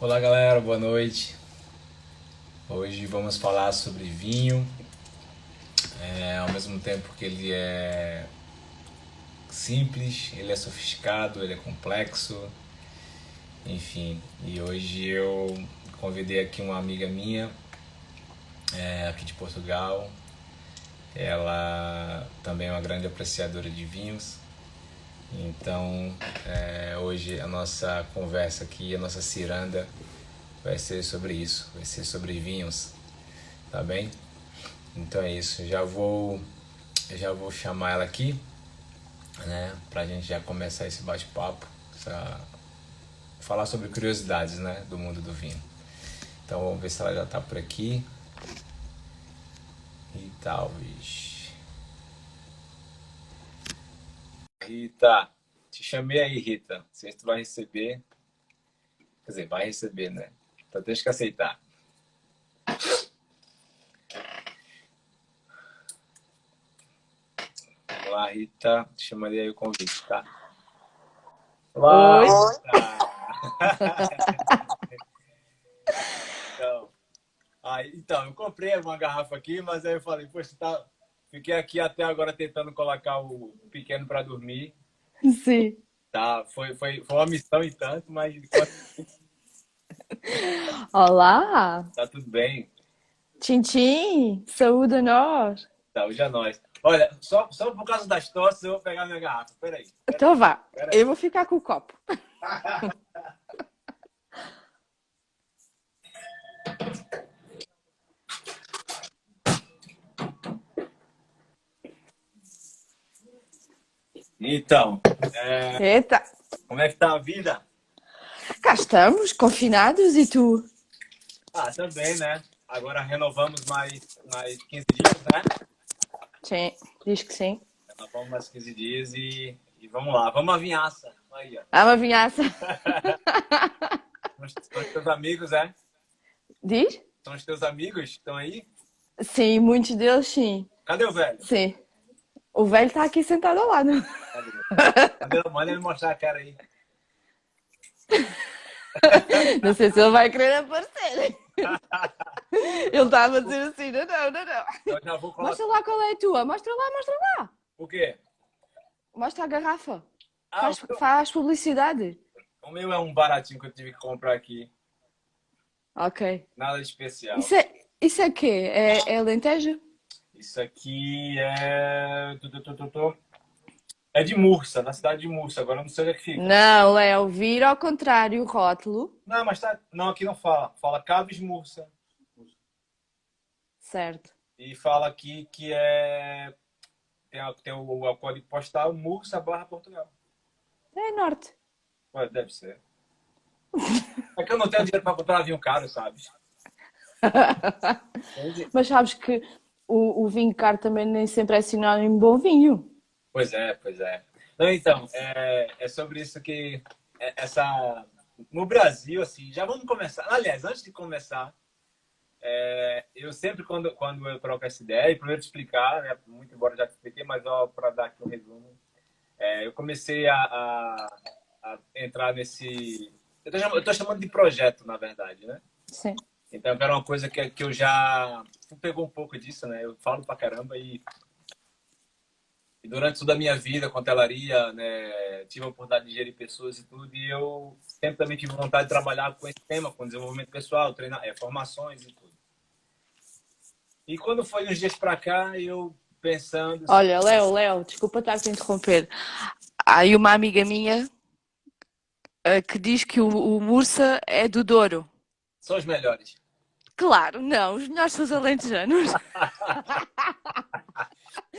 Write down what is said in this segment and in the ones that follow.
Olá galera, boa noite. Hoje vamos falar sobre vinho, é, ao mesmo tempo que ele é simples, ele é sofisticado, ele é complexo, enfim. E hoje eu convidei aqui uma amiga minha, é, aqui de Portugal. Ela também é uma grande apreciadora de vinhos então, é, hoje a nossa conversa aqui, a nossa ciranda vai ser sobre isso, vai ser sobre vinhos, tá bem? Então é isso, já vou, já vou chamar ela aqui, né, pra gente já começar esse bate-papo, falar sobre curiosidades, né, do mundo do vinho. Então vamos ver se ela já tá por aqui. E talvez Rita, te chamei aí, Rita. Se tu vai receber. Quer dizer, vai receber, né? Então deixa que aceitar. Olá, Rita. Te chamarei aí o convite, tá? Olá, Oi. então, aí, então, eu comprei uma garrafa aqui, mas aí eu falei, poxa, tá, Fiquei aqui até agora tentando colocar o pequeno para dormir. Sim. Tá, foi, foi, foi uma missão e tanto, mas. Olá! Tá tudo bem? Tchim, saúde a nós! Saúde a nós. Olha, só, só por causa das tosses eu vou pegar minha garrafa. Peraí. Pera então vá, Pera eu vou ficar com o copo. Então, é... Eita. como é que tá a vida? Cá estamos, confinados, e tu? Ah, também, né? Agora renovamos mais, mais 15 dias, né? Sim, diz que sim. Renovamos mais 15 dias e, e vamos lá. Vamos à vinhaça. Aí, ó. Ah, uma vinhaça. São os teus amigos, é? Diz? São os teus amigos que estão aí? Sim, muitos deles sim. Cadê o velho? Sim. O velho tá aqui sentado ao lado. Manda ele mostrar a cara aí. Não sei se ele vai querer aparecer. Ele estava a dizer assim: não, não, não, não. Mostra lá qual é a tua. Mostra lá, mostra lá. O quê? Mostra a garrafa. Ah, faz, o... faz publicidade. O meu é um baratinho que eu tive que comprar aqui. Ok. Nada de especial. Isso é, isso é quê? É, é lentejo? Isso aqui é. É de Mursa, na cidade de Mursa. Agora não sei onde é que fica. Não, Léo, vira ao contrário o rótulo. Não, mas tá. Não, aqui não fala. Fala Caves Mursa. Certo. E fala aqui que é. Tem, tem o, o código postal Mursa barra Portugal. É norte. Ué, deve ser. É que eu não tenho dinheiro para comprar vinho caro, sabe? mas sabes que o, o vinho caro também nem sempre é sinónimo de bom vinho. Pois é, pois é. Não, então, é, é sobre isso que é, essa no Brasil, assim, já vamos começar. Aliás, antes de começar, é, eu sempre, quando, quando eu troco essa ideia, e primeiro te explicar, né, muito embora já te expliquei, mas para dar aqui um resumo, é, eu comecei a, a, a, entrar nesse. Eu estou chamando de projeto, na verdade, né? Sim. Então, era uma coisa que, que eu já. Pegou um pouco disso, né? Eu falo pra caramba e. e durante toda a minha vida com hotelaria, né, tive a oportunidade de gerir pessoas e tudo, e eu sempre também tive vontade de trabalhar com esse tema, com desenvolvimento pessoal, treinar, é, formações e tudo. E quando foi uns dias para cá, eu pensando. Olha, Léo, Léo, desculpa estar a te interromper. Há aí uma amiga minha uh, que diz que o, o Mursa é do Douro. São os melhores. Claro, não, os melhores são os alentejanos.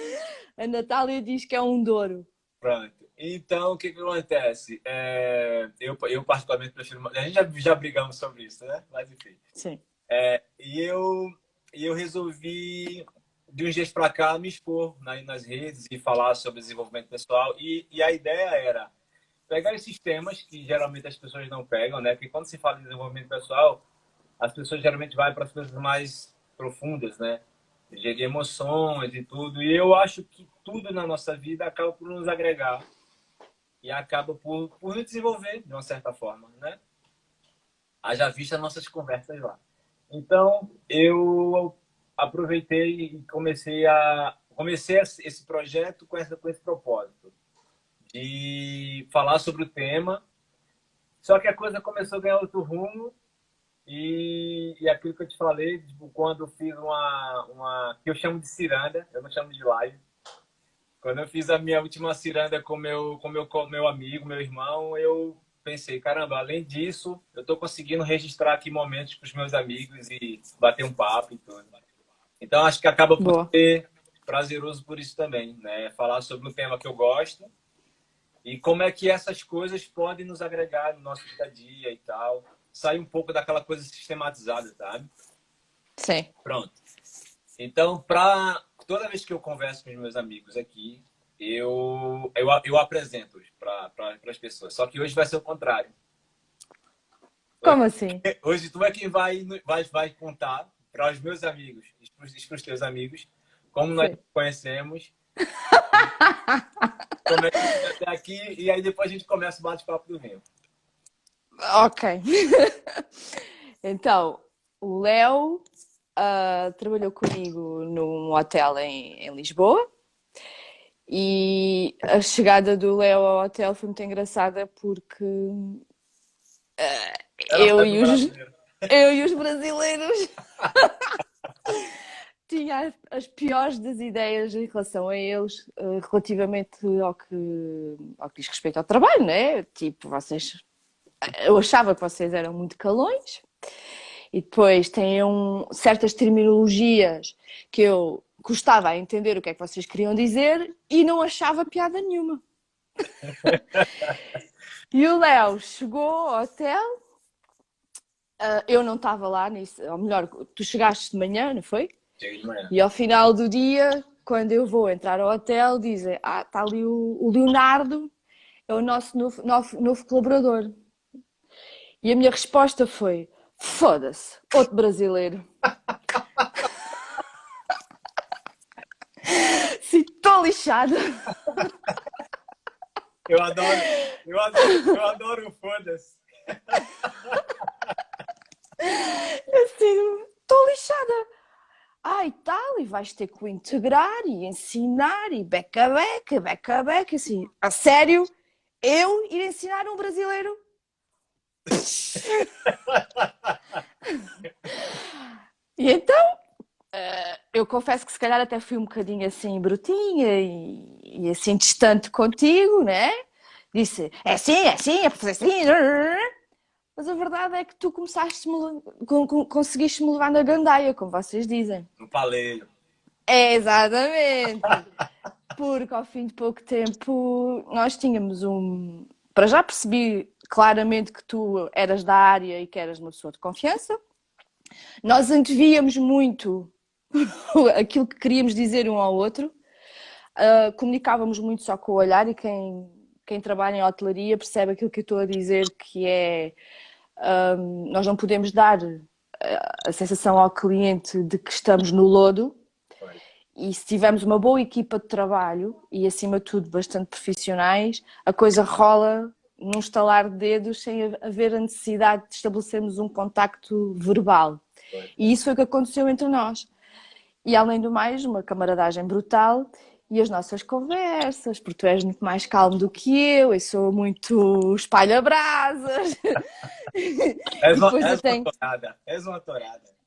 a Natália diz que é um Douro. Pronto. Então, o que, que acontece? É, eu, eu, particularmente, prefiro. A gente já, já brigamos sobre isso, né? Mas, enfim. Sim. É, e eu, eu resolvi, de uns dias para cá, me expor nas, nas redes e falar sobre desenvolvimento pessoal. E, e a ideia era pegar esses temas que geralmente as pessoas não pegam, né? Porque quando se fala em desenvolvimento pessoal, as pessoas geralmente vão para as coisas mais profundas, né? Gerir emoções e tudo. E eu acho que tudo na nossa vida acaba por nos agregar e acaba por, por nos desenvolver de uma certa forma, né? Haja vista nossas conversas lá. Então, eu aproveitei e comecei a comecei esse projeto com, essa, com esse propósito de falar sobre o tema. Só que a coisa começou a ganhar outro rumo e, e aquilo que eu te falei, tipo, quando eu fiz uma, uma que eu chamo de ciranda, eu não chamo de live. Quando eu fiz a minha última ciranda com meu com meu com meu amigo, meu irmão, eu pensei, caramba, além disso, eu estou conseguindo registrar aqui momentos com os meus amigos e bater um papo e tudo. Então acho que acaba por Boa. ser prazeroso por isso também, né? Falar sobre um tema que eu gosto e como é que essas coisas podem nos agregar no nosso dia a dia e tal. Sair um pouco daquela coisa sistematizada, sabe? Sim. Pronto. Então, para toda vez que eu converso com os meus amigos aqui, eu, eu, eu apresento para pra, as pessoas. Só que hoje vai ser o contrário. Como assim? Hoje tu é quem vai, vai, vai contar para os meus amigos para os teus amigos como nós conhecemos. como é que até aqui e aí depois a gente começa o bate-papo do vinho. Ok. então, o Léo uh, trabalhou comigo num hotel em, em Lisboa. E a chegada do Léo ao hotel foi muito engraçada porque uh, eu, e os, eu e os brasileiros tinha as piores das ideias em relação a eles uh, relativamente ao que, ao que diz respeito ao trabalho, né? Tipo, vocês. Eu achava que vocês eram muito calões e depois têm um, certas terminologias que eu custava a entender o que é que vocês queriam dizer e não achava piada nenhuma. e o Léo chegou ao hotel, uh, eu não estava lá, nisso, ou melhor, tu chegaste de manhã, não foi? de manhã. E ao final do dia, quando eu vou entrar ao hotel, dizem: Ah, está ali o, o Leonardo, é o nosso novo, novo, novo colaborador. E a minha resposta foi: Foda-se, outro brasileiro. Sim, estou lixada. Eu adoro, eu adoro, eu adoro o foda-se. Assim, estou lixada. Ah, e tal, e vais ter que o integrar e ensinar e beca beca, beca beca, assim, a sério, eu ir ensinar um brasileiro? e então, Uh, eu confesso que se calhar até fui um bocadinho assim brutinha e, e, assim distante contigo, né? Disse, é assim, é assim, é para fazer assim. Mas a verdade é que tu começaste conseguiste me levar na gandaia, como vocês dizem. No paleio. É, exatamente. Porque ao fim de pouco tempo nós tínhamos um. Para já percebi claramente que tu eras da área e que eras uma pessoa de confiança. Nós antevíamos muito aquilo que queríamos dizer um ao outro. Uh, comunicávamos muito só com o olhar e quem, quem trabalha em hotelaria percebe aquilo que eu estou a dizer, que é um, nós não podemos dar eh, a sensação ao cliente de que estamos no lodo. E se tivermos uma boa equipa de trabalho e, acima de tudo, bastante profissionais, a coisa rola num estalar de dedos sem haver a necessidade de estabelecermos um contacto verbal. E isso foi o que aconteceu entre nós. E, além do mais, uma camaradagem brutal e as nossas conversas, porque tu és muito mais calmo do que eu, eu sou muito espalha-brasas. És uma, és tenho... uma torada, és uma torada.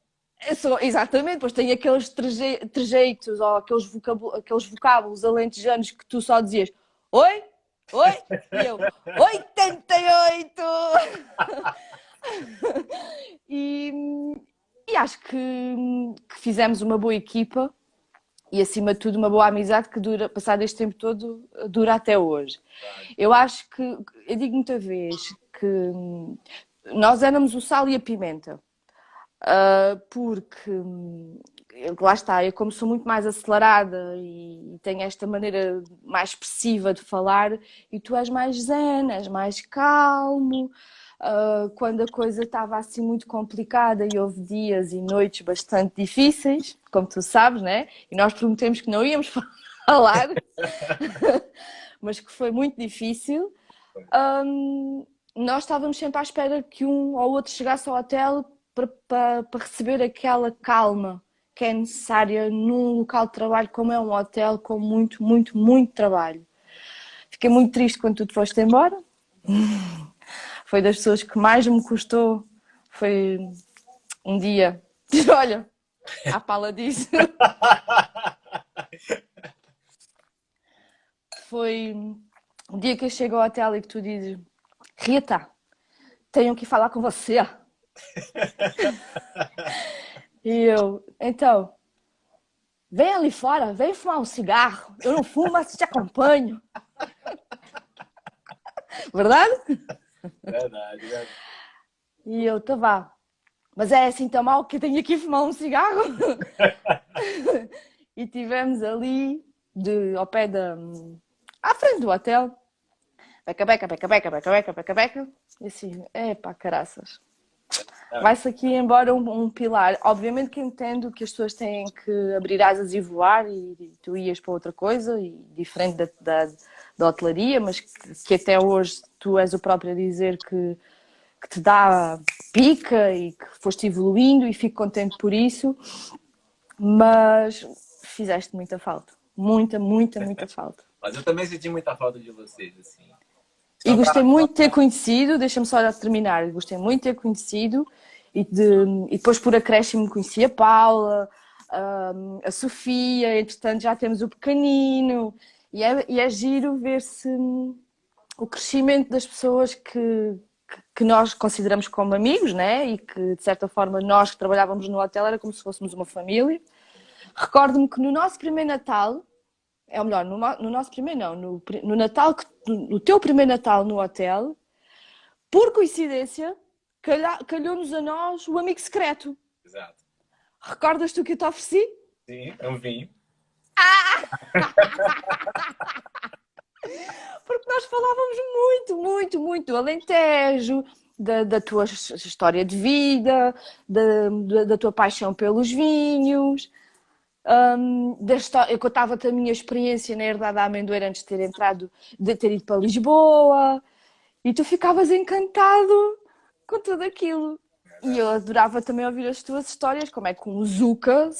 Eu sou, exatamente, pois tem aqueles treje, trejeitos ou aqueles, vocábulos, aqueles vocábulos alentejanos que tu só dizias Oi? Oi? E eu, 88! e, e acho que, que fizemos uma boa equipa e acima de tudo uma boa amizade que dura, passado este tempo todo, dura até hoje. Eu acho que, eu digo muita vez que nós éramos o sal e a pimenta, uh, lá está, eu como sou muito mais acelerada e tenho esta maneira mais expressiva de falar e tu és mais zen, és mais calmo, uh, quando a coisa estava assim muito complicada e houve dias e noites bastante difíceis, como tu sabes, né? E nós prometemos que não íamos falar, mas que foi muito difícil. Um, nós estávamos sempre à espera que um ou outro chegasse ao hotel para, para receber aquela calma que é necessária num local de trabalho como é um hotel com muito, muito, muito trabalho. Fiquei muito triste quando tu te foste embora. Foi das pessoas que mais me custou. Foi um dia. Olha, a pala disso. Foi um dia que eu chego ao hotel e que tu dizes: Rita, tenho que falar com você. E eu, então, vem ali fora, vem fumar um cigarro. Eu não fumo, mas te acompanho. verdade? Verdade, verdade. E eu, tá vá. Mas é assim tão mal que tenho aqui fumar um cigarro. e tivemos ali, de, ao pé da. à frente do hotel. Beca, beca, beca, beca, beca, beca, beca, beca. E assim, é pá, caraças. É. Vai-se aqui embora um, um, pilar. Obviamente que entendo que as pessoas têm que abrir asas e voar e, e tu ias para outra coisa, e diferente da, da, da hotelaria, mas que, que, até hoje tu és o próprio a dizer que, que te dá pica e que foste evoluindo e fico contente por isso, mas fizeste muita falta. Muita, muita, muita falta. Mas eu também senti muita falta de vocês, assim. E gostei muito de ter conhecido, deixa-me só terminar, gostei muito de ter conhecido e, de, e depois por acréscimo conheci a Paula, a, a Sofia, entretanto já temos o pequenino e é, e é giro ver se o crescimento das pessoas que, que nós consideramos como amigos, né? E que de certa forma nós que trabalhávamos no hotel era como se fôssemos uma família. Recordo-me que no nosso primeiro Natal é ou melhor, no, no nosso primeiro não, no, no Natal, no teu primeiro Natal no hotel, por coincidência, calhou-nos a nós o amigo secreto. Exato. Recordas tu que eu te ofereci? Sim, é um vinho. Ah! Porque nós falávamos muito, muito, muito do Alentejo, da, da tua história de vida, da, da, da tua paixão pelos vinhos um, da história, eu contava-te a minha experiência na herdade da amendoeira antes de ter entrado, de ter ido para Lisboa, e tu ficavas encantado com tudo aquilo. E eu adorava também ouvir as tuas histórias, como é que um Zuka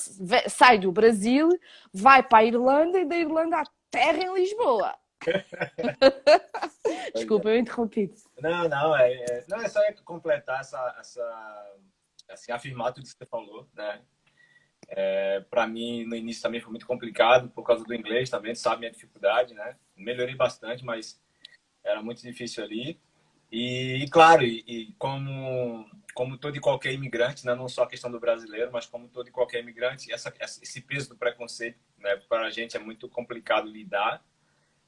sai do Brasil, vai para a Irlanda e da Irlanda à terra em Lisboa. Desculpa, eu interrompi. Não, não, é, é, não, é só completar essa, essa assim, afirmar tudo que você falou, né? É, para mim, no início também foi muito complicado por causa do inglês também, sabe minha dificuldade, né? Melhorei bastante, mas era muito difícil ali. E, claro, e, e, como como todo e qualquer imigrante, né? não só a questão do brasileiro, mas como todo e qualquer imigrante, essa, esse peso do preconceito, né? Para a gente é muito complicado lidar.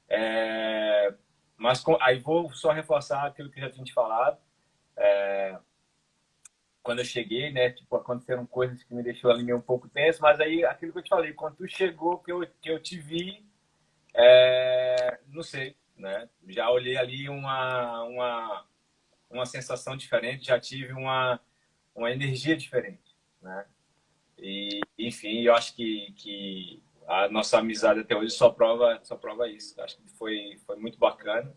É, mas com, aí vou só reforçar aquilo que já tinha te falado. É, quando eu cheguei, né? Tipo, aconteceram coisas que me deixou ali meio um pouco tenso, mas aí aquilo que eu te falei, quando tu chegou, que eu, que eu te vi, é, não sei, né? Já olhei ali uma, uma, uma sensação diferente, já tive uma, uma energia diferente, né? E, enfim, eu acho que, que a nossa amizade até hoje só prova, só prova isso. Acho que foi, foi muito bacana.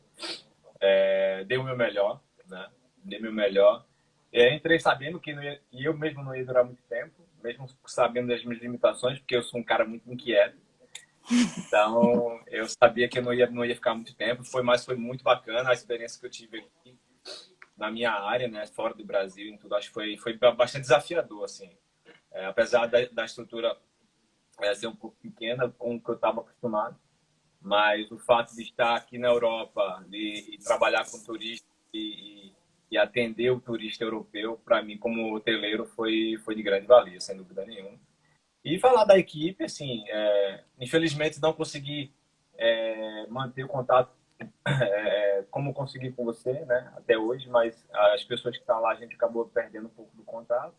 É, dei o meu melhor, né? Dei o meu melhor. É, entrei sabendo que, ia, eu mesmo não ia durar muito tempo, mesmo sabendo das minhas limitações, porque eu sou um cara muito inquieto. Então, eu sabia que eu não ia, não ia ficar muito tempo. Foi, mas foi muito bacana a experiência que eu tive aqui na minha área, né, fora do Brasil e tudo. Acho que foi, foi bastante desafiador, assim. É, apesar da, da estrutura é, ser um pouco pequena com o que eu estava acostumado. Mas o fato de estar aqui na Europa e, e trabalhar com turistas e, e e atender o turista europeu, para mim, como hoteleiro, foi, foi de grande valia, sem dúvida nenhuma. E falar da equipe, assim, é, infelizmente não consegui é, manter o contato é, como consegui com você, né, até hoje, mas as pessoas que estão tá lá, a gente acabou perdendo um pouco do contato.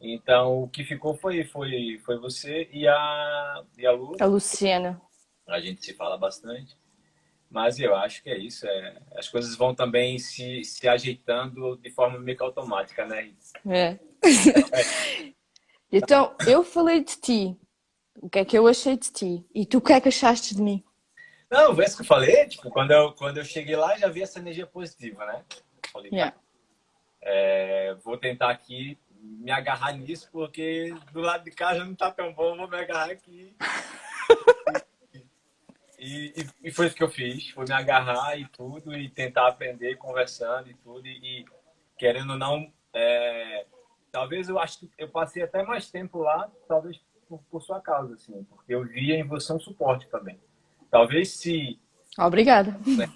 Então, o que ficou foi, foi, foi você e a, e a Lu. A Luciana. A gente se fala bastante. Mas eu acho que é isso. É, as coisas vão também se, se ajeitando de forma meio que automática, né? É. então, eu falei de ti. O que é que eu achei de ti? E tu o que é que achaste de mim? Não, vê isso que eu falei. Tipo, quando eu, quando eu cheguei lá, já vi essa energia positiva, né? Falei, yeah. é, vou tentar aqui me agarrar nisso, porque do lado de cá já não tá tão bom, vou me agarrar aqui. e, e, foi isso que eu fiz, foi me agarrar e tudo, e tentar aprender conversando e tudo, e, e querendo ou não, é, talvez eu acho que eu passei até mais tempo lá, talvez por, por, sua causa, assim, porque eu via em você um suporte também. Talvez se... Obrigada. Né,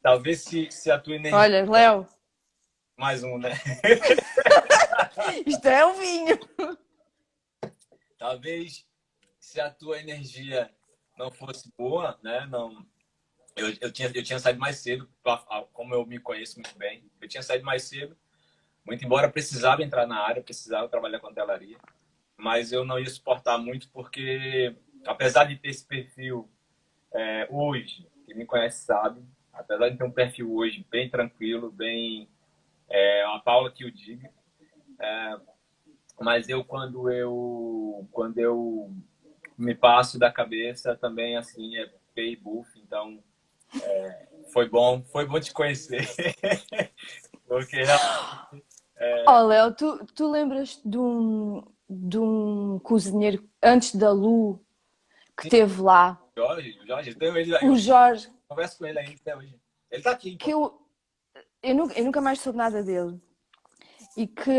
talvez se, se a tua energia... Olha, Léo... Mais um, né? Isto é o vinho. Talvez se a tua energia não fosse boa, né? Não, eu, eu, tinha, eu tinha saído mais cedo, como eu me conheço muito bem. Eu tinha saído mais cedo, muito embora precisava entrar na área, precisava trabalhar com telaria, mas eu não ia suportar muito porque, apesar de ter esse perfil é, hoje, quem me conhece sabe, apesar de ter um perfil hoje bem tranquilo, bem é, a Paula que o diga, é, mas eu quando eu quando eu me passo da cabeça também assim é pay buff, então é, foi bom, foi bom te conhecer. Porque é... Oh, Léo, tu, tu lembras de um, de um cozinheiro antes da Lu que Sim. teve lá? Jorge, Jorge, tenho ele O Jorge. Converso com ele ainda até hoje. Ele tá aqui. Que eu, eu, nunca, eu nunca mais soube nada dele e que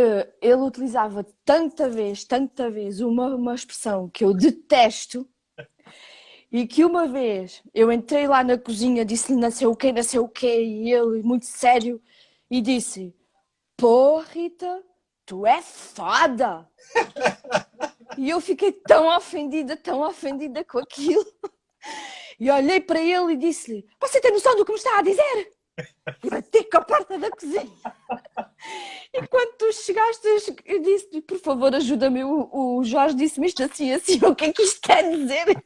ele utilizava tanta vez, tanta vez uma, uma expressão que eu detesto e que uma vez eu entrei lá na cozinha, disse-lhe nasceu o quê, nasceu o quê, e ele, muito sério, e disse: Pô, Rita, tu é foda! e eu fiquei tão ofendida, tão ofendida com aquilo. E olhei para ele e disse-lhe: Você tem noção do que me está a dizer? Bati com a porta da cozinha. E quando tu chegaste, eu disse por favor, ajuda-me. O, o Jorge disse-me isto assim, assim, o que é que isto quer dizer?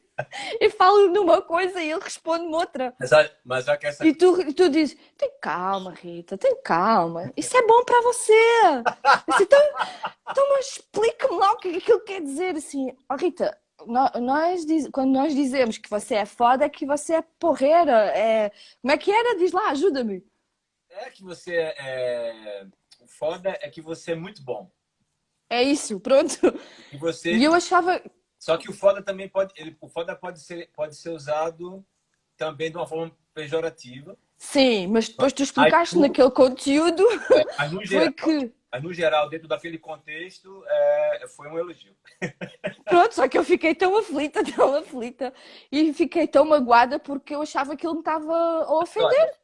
Eu falo numa coisa e ele responde-me outra. Mas, mas já que essa... E tu, tu dizes, tem calma, Rita, tem calma. Isso é bom para você. Disse, então, então mas explica-me lá o que aquilo quer dizer. Assim, oh, Rita, nós, quando nós dizemos que você é foda, é que você é porreira. É... Como é que era? Diz lá, ajuda-me. É que você é o foda é que você é muito bom. É isso, pronto. E você. E eu achava. Só que o foda também pode. Ele, o foda pode ser, pode ser usado também de uma forma pejorativa. Sim, mas depois tu explicaste tu... naquele conteúdo. É, no geral, foi que. Mas no geral, dentro daquele contexto, é, foi um elogio. Pronto, só que eu fiquei tão aflita, tão aflita, e fiquei tão magoada porque eu achava que ele me estava a ofender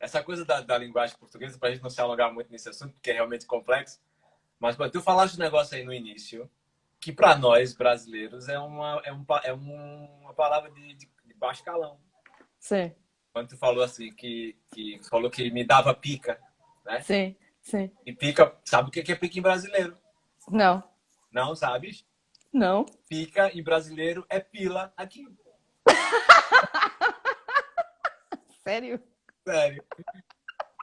essa coisa da, da linguagem portuguesa, para a gente não se alongar muito nesse assunto, porque é realmente complexo, mas tu falaste um negócio aí no início, que para nós brasileiros é uma, é um, é uma palavra de, de, de baixo calão. Sim. Quando tu falou assim, que, que falou que me dava pica, né? Sim, sim. E pica, sabe o que é pica em brasileiro? Não. Não, sabes? Não. Pica em brasileiro é pila aqui. Sério? Sério.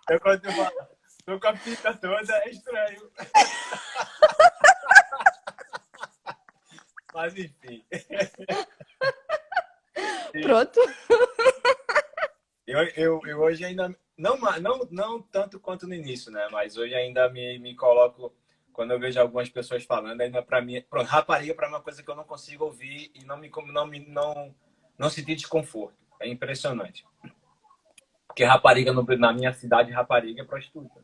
Eu quando falo, tô com a fita toda, é estranho. Mas enfim. Pronto. Eu, eu, eu hoje ainda. Não, não, não tanto quanto no início, né? Mas hoje ainda me, me coloco. Quando eu vejo algumas pessoas falando, ainda para mim. Rapariga para uma coisa que eu não consigo ouvir e não me, não, me, não, não sentir desconforto. É impressionante. Porque rapariga, no, na minha cidade, rapariga é prostituta.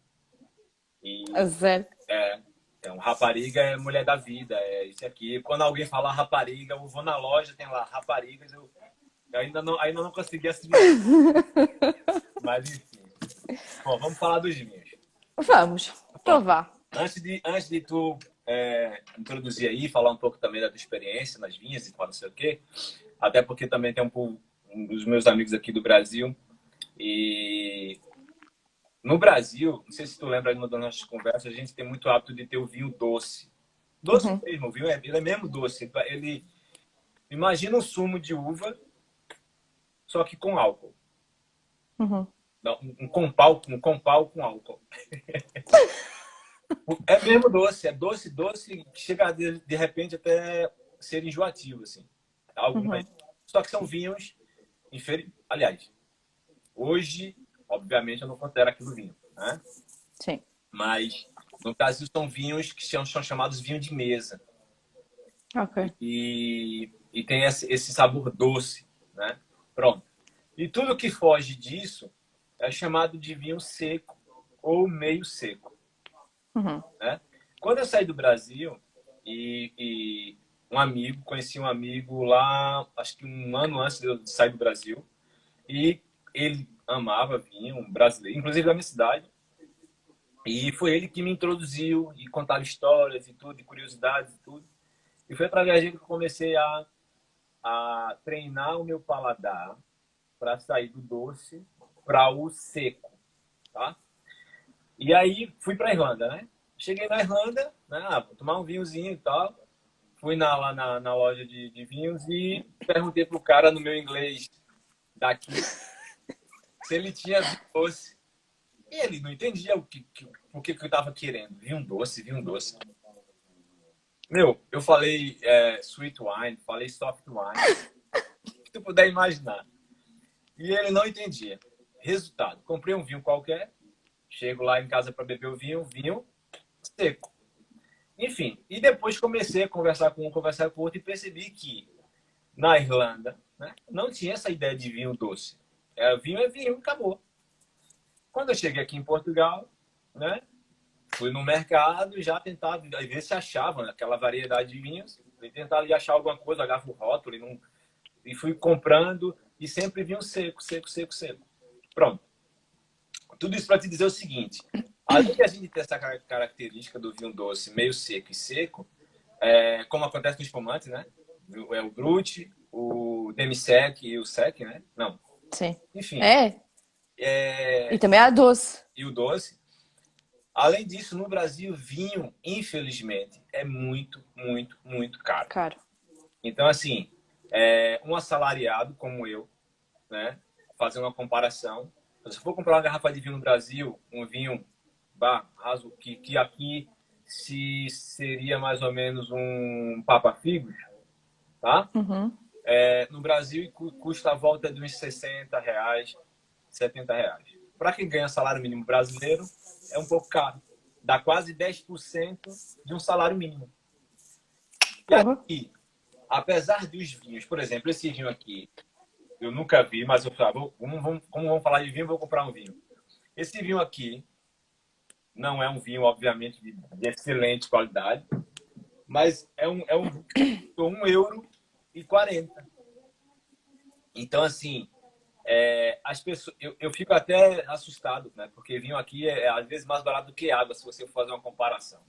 E, é sério? É. Então, rapariga é mulher da vida, é isso aqui. Quando alguém fala rapariga, eu vou na loja, tem lá raparigas, eu, eu ainda, não, ainda não consegui assimilar. Mas. Bom, vamos falar dos vinhos. Vamos, provar. Antes de, antes de tu é, introduzir aí, falar um pouco também da tua experiência nas vinhas e tal, não sei o quê, até porque também tem um, um dos meus amigos aqui do Brasil e no Brasil, não sei se tu lembra das nossas conversas, a gente tem muito hábito de ter o vinho doce. Doce uhum. mesmo, o vinho é, ele é mesmo doce. Ele imagina um sumo de uva, só que com álcool. Uhum. Não, um compal, um compal com álcool. é mesmo doce, é doce, doce, que chega de, de repente até ser enjoativo, assim. Algumas, uhum. Só que são vinhos inferiores. Aliás, Hoje, obviamente, eu não considero aquilo vinho, né? Sim. Mas no Brasil são vinhos que são, são chamados vinho de mesa. Ok. E, e tem esse, esse sabor doce, né? Pronto. E tudo que foge disso é chamado de vinho seco ou meio seco. Uhum. Né? Quando eu saí do Brasil e, e, um amigo, conheci um amigo lá, acho que um ano antes de eu sair do Brasil, e ele amava vinho, um brasileiro, inclusive da minha cidade. E foi ele que me introduziu e contava histórias e tudo, e curiosidades e tudo. E foi através dele que eu comecei a, a treinar o meu paladar para sair do doce para o seco, tá? E aí fui para Irlanda, né? Cheguei na Irlanda, né? Ah, vou tomar um vinhozinho e tal. Fui na, lá na, na loja de, de vinhos e perguntei pro cara no meu inglês daqui se ele tinha doce. E ele não entendia o que, que, o que, que eu tava querendo. Vinho doce, vinho doce. Meu, eu falei é, sweet wine, falei soft wine. Que tu puder imaginar. E ele não entendia. Resultado, comprei um vinho qualquer, chego lá em casa para beber o vinho, vinho seco. Enfim, e depois comecei a conversar com um, conversar com outro e percebi que na Irlanda né, não tinha essa ideia de vinho doce. É, vinho é vinho, acabou. Quando eu cheguei aqui em Portugal, né, fui no mercado e já tentava ver se achava aquela variedade de vinhos. E achar alguma coisa, olhava o rótulo e, não, e fui comprando e sempre vinho seco, seco, seco, seco. Pronto. Tudo isso para te dizer o seguinte: além de a gente ter essa característica do vinho doce meio seco e seco, é, como acontece com espumante, né? É o Brut, o Demisec e o Sec, né? Não. Sim. Enfim. É. é... E também a doce. E o doce. Além disso, no Brasil, vinho, infelizmente, é muito, muito, muito caro. Caro. Então, assim, é, um assalariado como eu, né? Fazer uma comparação. Se for comprar uma garrafa de vinho no Brasil, um vinho bah, raso, que, que aqui se seria mais ou menos um Papa Figos, tá? Uhum. É, no Brasil custa a volta de uns 60 reais, 70 reais. Para quem ganha salário mínimo brasileiro, é um pouco caro. Dá quase 10% de um salário mínimo. E aqui, apesar dos vinhos, por exemplo, esse vinho aqui, eu nunca vi, mas eu como vamos, como vamos falar de vinho, vou comprar um vinho. Esse vinho aqui não é um vinho, obviamente, de, de excelente qualidade, mas é um, é um, um euro e 40. Então, assim, é, as pessoas, eu, eu fico até assustado, né? Porque vinho aqui é, é, às vezes mais barato do que água, se você for fazer uma comparação.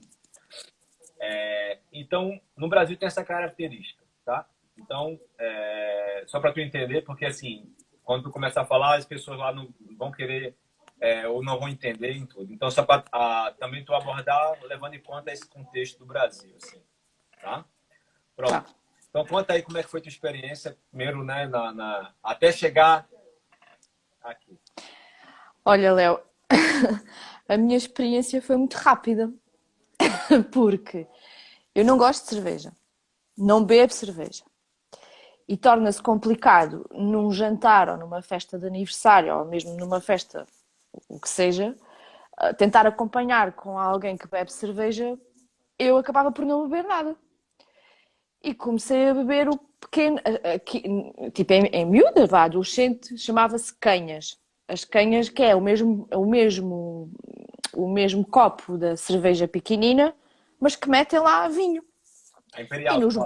É, então, no Brasil tem essa característica, tá? Então, é, só para tu entender, porque assim, quando tu começar a falar, as pessoas lá não vão querer é, ou não vão entender em tudo. Então, só para também tu abordar levando em conta esse contexto do Brasil, assim, tá? Pronto. Tá. Então, conta aí como é que foi tua experiência, primeiro, né, na, na até chegar aqui. Olha, Léo, a minha experiência foi muito rápida, porque eu não gosto de cerveja, não bebo cerveja. E torna-se complicado num jantar ou numa festa de aniversário ou mesmo numa festa, o que seja, tentar acompanhar com alguém que bebe cerveja, eu acabava por não beber nada e comecei a beber o pequeno, tipo em, em miúda, vá, adolescente, chamava-se canhas. As canhas, que é o mesmo, o mesmo, o mesmo copo da cerveja pequenina, mas que metem lá vinho. A Imperial, nos...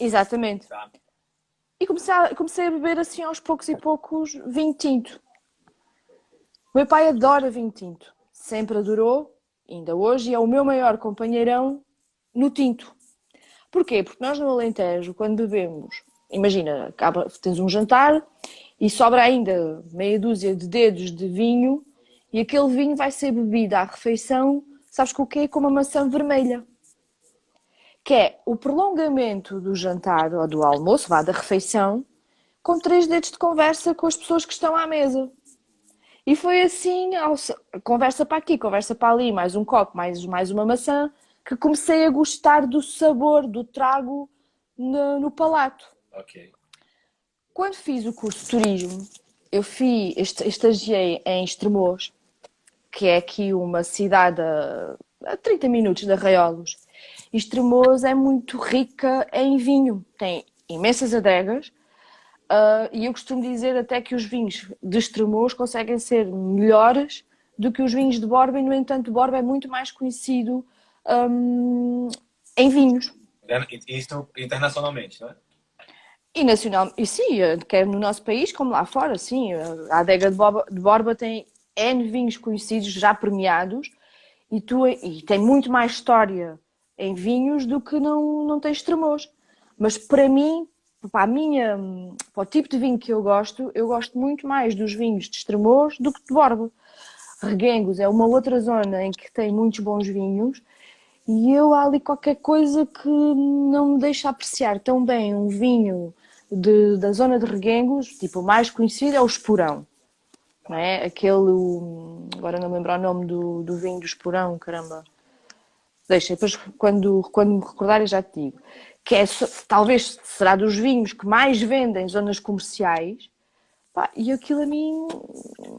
Exatamente. Tá. E comecei a, comecei a beber assim aos poucos e poucos vinho tinto. O meu pai adora vinho tinto. Sempre adorou, ainda hoje, e é o meu maior companheirão no tinto. Porquê? Porque nós no Alentejo, quando bebemos, imagina, acaba, tens um jantar e sobra ainda meia dúzia de dedos de vinho e aquele vinho vai ser bebido à refeição, sabes com o quê? Com uma maçã vermelha. Que é o prolongamento do jantar ou do almoço, vá da refeição, com três dedos de conversa com as pessoas que estão à mesa. E foi assim, conversa para aqui, conversa para ali, mais um copo, mais, mais uma maçã, que comecei a gostar do sabor do trago no, no palato. Ok. Quando fiz o curso de turismo, eu fiz, estagiei em Estremoz que é aqui uma cidade a, a 30 minutos de Arraiolos. E Estremoz é muito rica em vinho, tem imensas adegas uh, e eu costumo dizer até que os vinhos de Estremoz conseguem ser melhores do que os vinhos de Borba e, no entanto, Borba é muito mais conhecido um, em vinhos. Isso internacionalmente, não é? E nacional, e sim, quer no nosso país como lá fora, sim. A adega de Borba, de Borba tem N vinhos conhecidos, já premiados, e, tu, e tem muito mais história em vinhos do que não, não tem extremos. Mas para mim, para, a minha, para o tipo de vinho que eu gosto, eu gosto muito mais dos vinhos de Estremoz do que de Borba. Reguengos é uma outra zona em que tem muitos bons vinhos e eu há ali qualquer coisa que não me deixa apreciar tão bem um vinho de, da zona de Reguengos, tipo o mais conhecido é o Esporão. Não é? Aquele, agora não me lembro o nome do, do vinho do Esporão, caramba. Deixa, depois quando, quando me recordar eu já te digo. Que é, talvez será dos vinhos que mais vendem em zonas comerciais, pá, e aquilo a mim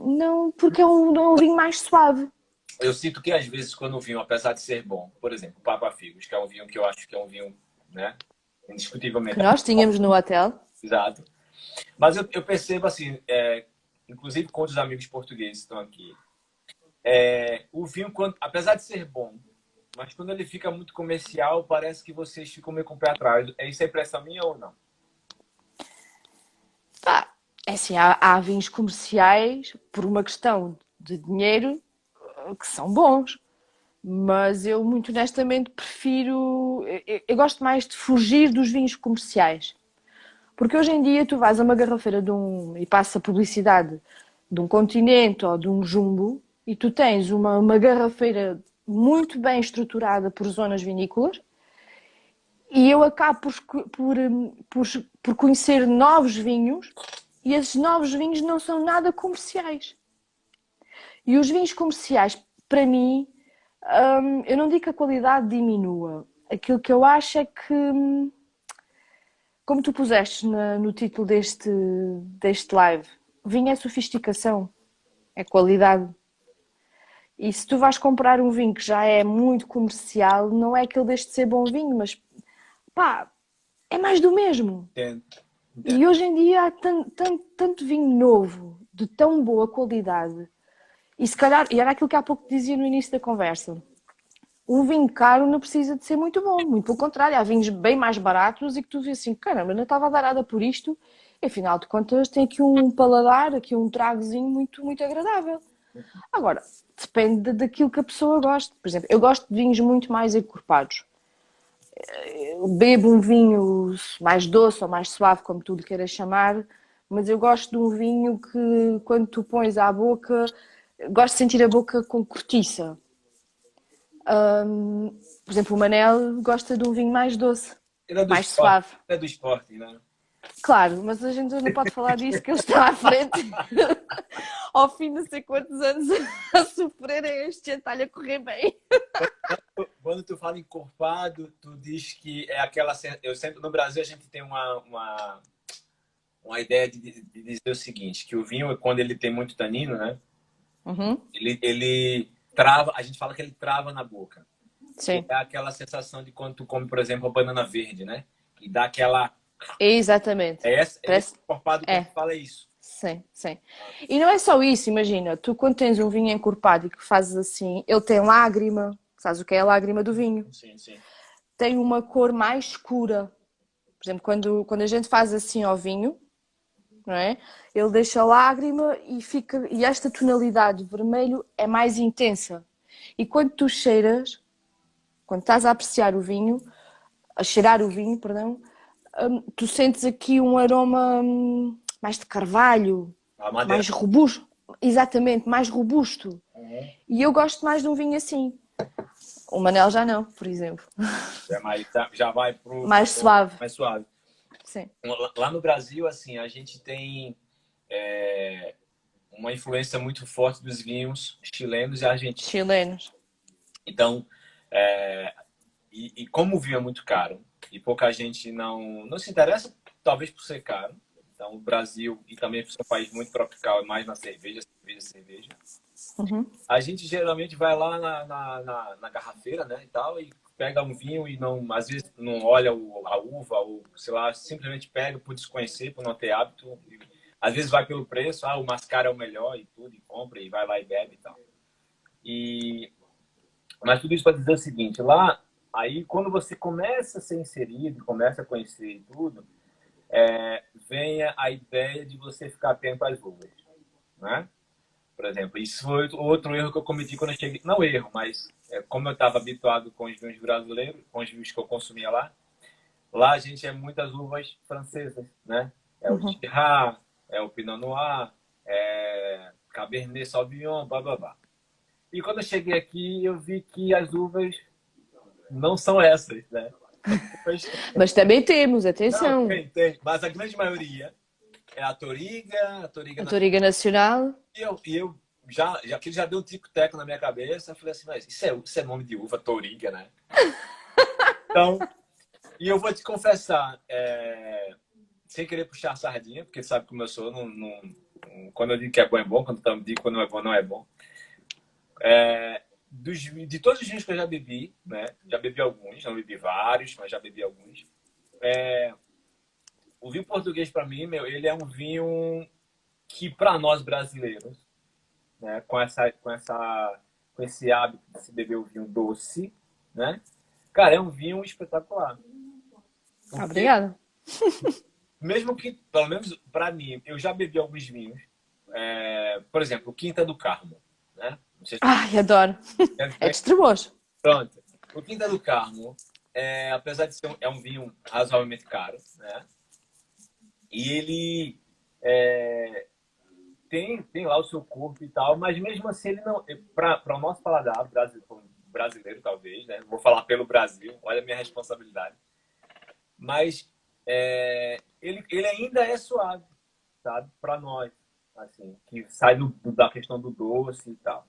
não, porque é um, é um vinho mais suave. Eu sinto que às vezes quando o vinho, apesar de ser bom, por exemplo, Papa Figos, que é um vinho que eu acho que é um vinho, né, indiscutivelmente. Que nós tínhamos no hotel. Exato. Mas eu, eu percebo assim, é, inclusive com os amigos portugueses que estão aqui, é, o vinho, quando, apesar de ser bom, mas quando ele fica muito comercial, parece que vocês ficam meio com o pé atrás. É isso a impressão minha ou não? Ah, é assim, há, há vinhos comerciais, por uma questão de dinheiro, que são bons. Mas eu, muito honestamente, prefiro. Eu, eu gosto mais de fugir dos vinhos comerciais. Porque hoje em dia tu vais a uma garrafeira de um, e passa publicidade de um continente ou de um jumbo e tu tens uma, uma garrafeira muito bem estruturada por zonas vinícolas e eu acabo por, por, por, por conhecer novos vinhos e esses novos vinhos não são nada comerciais. E os vinhos comerciais, para mim, hum, eu não digo que a qualidade diminua. Aquilo que eu acho é que, hum, como tu puseste na, no título deste, deste live, vinho é sofisticação, é qualidade. E se tu vais comprar um vinho que já é muito comercial, não é que ele deixe de ser bom vinho, mas pá, é mais do mesmo. Entendo. Entendo. E hoje em dia há tanto, tanto, tanto vinho novo, de tão boa qualidade. E se calhar, e era aquilo que há pouco dizia no início da conversa, o vinho caro não precisa de ser muito bom, muito pelo contrário, há vinhos bem mais baratos e que tu vês assim, caramba, não estava a dar nada por isto, e afinal de contas tem aqui um paladar, aqui um tragozinho muito, muito agradável. Agora, depende daquilo que a pessoa gosta. Por exemplo, eu gosto de vinhos muito mais encorpados. Eu bebo um vinho mais doce ou mais suave, como tu lhe queiras chamar, mas eu gosto de um vinho que, quando tu pões à boca, gosto de sentir a boca com cortiça. Um, por exemplo, o Manel gosta de um vinho mais doce, é mais esporte, suave. É do esporte, não é? Claro, mas a gente não pode falar disso que ele está à frente ao fim de não sei quantos anos a sofrer este jantar a correr bem. Quando tu fala encorpado, tu diz que é aquela. Eu sempre no Brasil a gente tem uma, uma, uma ideia de, de dizer o seguinte: que o vinho, quando ele tem muito tanino, né? Uhum. Ele, ele trava, a gente fala que ele trava na boca. Sim. É aquela sensação de quando tu come, por exemplo, a banana verde, né? E dá aquela Exatamente. É esse, Parece... esse encorpado que é. fala isso. Sim, sim. E não é só isso, imagina, tu quando tens um vinho encorpado e que fazes assim, ele tem lágrima, sabes o que é a lágrima do vinho? Sim, sim. Tem uma cor mais escura. Por exemplo, quando, quando a gente faz assim ao vinho, não é? Ele deixa lágrima e fica e esta tonalidade vermelho é mais intensa. E quando tu cheiras, quando estás a apreciar o vinho, a cheirar o vinho, perdão, hum, tu sentes aqui um aroma hum, mais de carvalho, mais robusto. Exatamente, mais robusto. Uhum. E eu gosto mais de um vinho assim. O Manel já não, por exemplo. Já, mais, já vai pro, mais suave. Mais suave. Sim. Lá no Brasil, assim, a gente tem é, uma influência muito forte dos vinhos chilenos e argentinos. Chilenos. Então, é, e, e, como o vinho é muito caro e pouca gente não, não se interessa, talvez por ser caro, então, o Brasil, e também por ser um país muito tropical, é mais na cerveja, cerveja, cerveja. Uhum. A gente geralmente vai lá na, na, na, na, garrafeira, né, e tal, e pega um vinho e não, às vezes não olha o, a uva, ou sei lá, simplesmente pega por desconhecer, por não ter hábito. E, às vezes vai pelo preço, ah, o mais caro é o melhor e tudo, e compra, e vai lá e bebe e tal. E... Mas tudo isso para dizer o seguinte, lá, aí quando você começa a ser inserido, começa a conhecer tudo, é, venha a ideia de você ficar atento às uvas, né? Por exemplo, isso foi outro erro que eu cometi quando eu cheguei. Não erro, mas é, como eu estava habituado com os vinhos brasileiros, com os vinhos que eu consumia lá, lá a gente é muitas uvas francesas, né? É uhum. o Syrah, é o Pinot Noir, é Cabernet Sauvignon, blá blá blá. E quando eu cheguei aqui, eu vi que as uvas não são essas, né? Mas também temos, atenção. Não, tem, tem. Mas a grande maioria é a Toriga, a Toriga, a Toriga Nacional. E eu, e eu já, já, aquilo já deu um tico-teco na minha cabeça. Eu falei assim, mas isso é, isso é nome de uva, Toriga, né? então, e eu vou te confessar, é, sem querer puxar a sardinha, porque sabe como eu sou, não, não, quando eu digo que é bom, é bom, quando eu digo que não é bom, não é bom. É, dos, de todos os vinhos que eu já bebi, né? Já bebi alguns, não bebi vários, mas já bebi alguns. É, o vinho português, para mim, meu, ele é um vinho que, para nós brasileiros, né? Com, essa, com, essa, com esse hábito de se beber o vinho doce, né? Cara, é um vinho espetacular. Porque, Obrigada. mesmo que, pelo menos para mim, eu já bebi alguns vinhos. É, por exemplo, Quinta do Carmo, né? Se... Ai, adoro. É, é extremoso. Pronto. O Quinta do Carmo, é, apesar de ser um, é um vinho razoavelmente caro, né? E ele é, tem, tem lá o seu corpo e tal, mas mesmo assim ele não, para o nosso paladar brasileiro, brasileiro talvez, né? Vou falar pelo Brasil, olha a minha responsabilidade. Mas é, ele, ele ainda é suave, sabe? Para nós, assim, que sai do, da questão do doce e tal.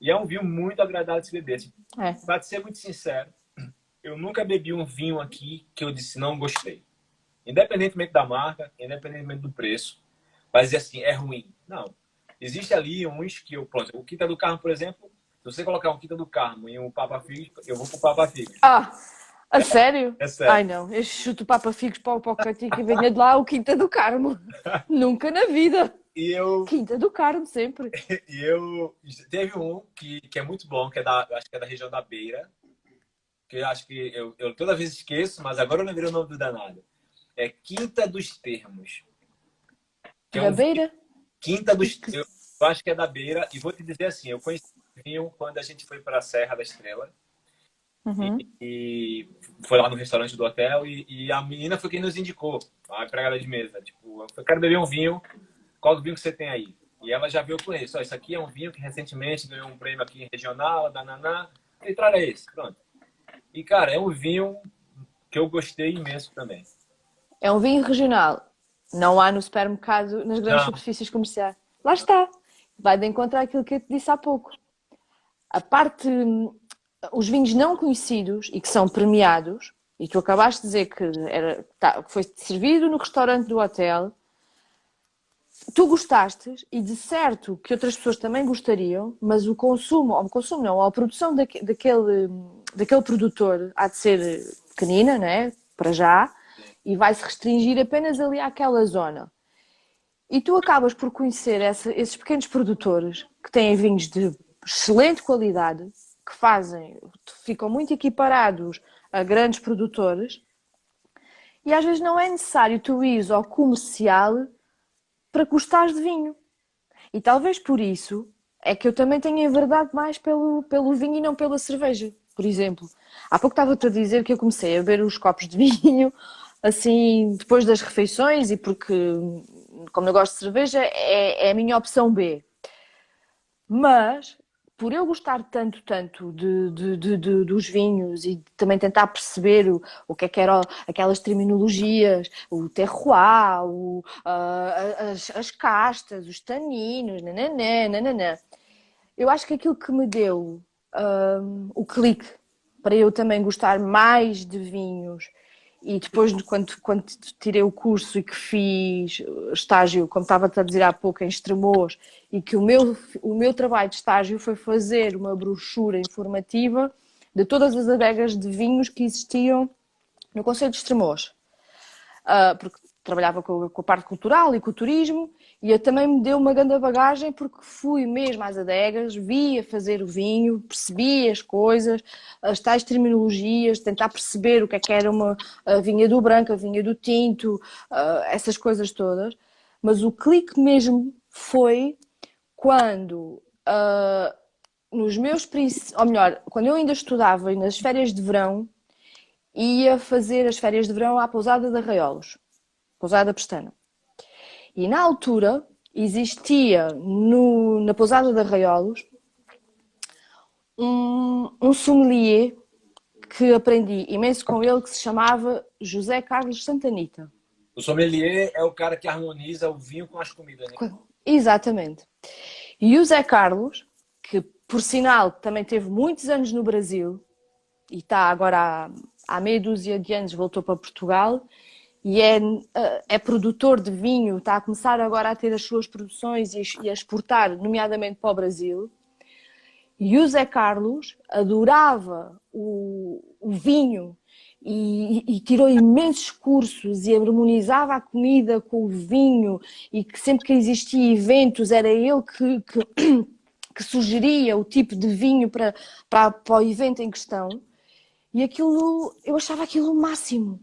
E é um vinho muito agradável de se beber. É. Para ser muito sincero, eu nunca bebi um vinho aqui que eu disse não gostei. Independentemente da marca, independentemente do preço. Mas assim, é ruim. Não. Existe ali uns que eu... Pronto, o Quinta do Carmo, por exemplo, se você colocar um Quinta do Carmo e um Papa Figos, eu vou pro Papa Figos. Ah, a sério? É sério. Ai não, eu chuto Papa Figos para o cantigo e venha de lá o Quinta do Carmo. Nunca na vida. E eu... Quinta do Carmo, sempre. e eu... Teve um que, que é muito bom, que é da, acho que é da região da Beira, que eu acho que eu, eu toda vez esqueço, mas agora eu lembrei o nome do danado. É Quinta dos Termos. É da um... Beira? Quinta dos eu, eu acho que é da Beira. E vou te dizer assim, eu conheci o vinho quando a gente foi para a Serra da Estrela. Uhum. E, e, foi lá no restaurante do hotel e, e, a menina foi quem nos indicou, a empregada de mesa. Tipo, eu quero beber um vinho qual do vinho que você tem aí? E ela já viu com isso. Ó, isso aqui é um vinho que recentemente ganhou um prêmio aqui regional, da Naná. E traga esse, pronto. E, cara, é um vinho que eu gostei imenso também. É um vinho regional. Não há no supermercado, nas grandes Não. superfícies comerciais. Lá está. Vai de encontrar aquilo que eu te disse há pouco. A parte, os vinhos não conhecidos e que são premiados, e tu acabaste de dizer que, era, tá, foi servido no restaurante do hotel, tu gostaste e de certo que outras pessoas também gostariam, mas o consumo, ou o consumo não, a produção daquele, daquele produtor há de ser pequenina, né? para já, e vai se restringir apenas ali àquela zona. E tu acabas por conhecer essa, esses pequenos produtores que têm vinhos de excelente qualidade, que fazem, ficam muito equiparados a grandes produtores, e às vezes não é necessário tu ires ao comercial para gostares de vinho. E talvez por isso é que eu também tenho enverdado mais pelo, pelo vinho e não pela cerveja, por exemplo. Há pouco estava-te a dizer que eu comecei a beber os copos de vinho, assim, depois das refeições, e porque, como eu gosto de cerveja, é, é a minha opção B. Mas por eu gostar tanto, tanto de, de, de, dos vinhos e também tentar perceber o, o que é que eram aquelas terminologias, o terroir, o, uh, as, as castas, os taninos, nananã, nananã. Eu acho que aquilo que me deu um, o clique para eu também gostar mais de vinhos e depois, quando, quando tirei o curso e que fiz estágio, como estava a dizer há pouco, em Estremoz, e que o meu, o meu trabalho de estágio foi fazer uma brochura informativa de todas as adegas de vinhos que existiam no Conselho de Estremoz. Uh, porque trabalhava com, com, a parte cultural e com o turismo, e também me deu uma grande bagagem porque fui mesmo às adegas, via fazer o vinho, percebi as coisas, as tais terminologias, tentar perceber o que é que era uma vinha do branco, a vinha do tinto, uh, essas coisas todas. Mas o clique mesmo foi quando uh, nos meus ou melhor, quando eu ainda estudava nas férias de verão, ia fazer as férias de verão à pousada de Arraiolos, pousada Pestana. E na altura existia no, na pousada de Arraiolos um, um sommelier que aprendi imenso com ele, que se chamava José Carlos Santanita. O sommelier é o cara que harmoniza o vinho com as comidas, né? Exatamente. E o Zé Carlos, que por sinal também teve muitos anos no Brasil e está agora há, há meia dúzia de anos voltou para Portugal e é, eh, é produtor de vinho, está a começar agora a ter as suas produções e a exportar, nomeadamente para o Brasil. E o Zé Carlos adorava o, o vinho e, e, tirou imensos cursos e harmonizava a comida com o vinho e que sempre que existia eventos era ele que, que, que sugeria o tipo de vinho para, para, para o evento em questão. E aquilo, eu achava aquilo o máximo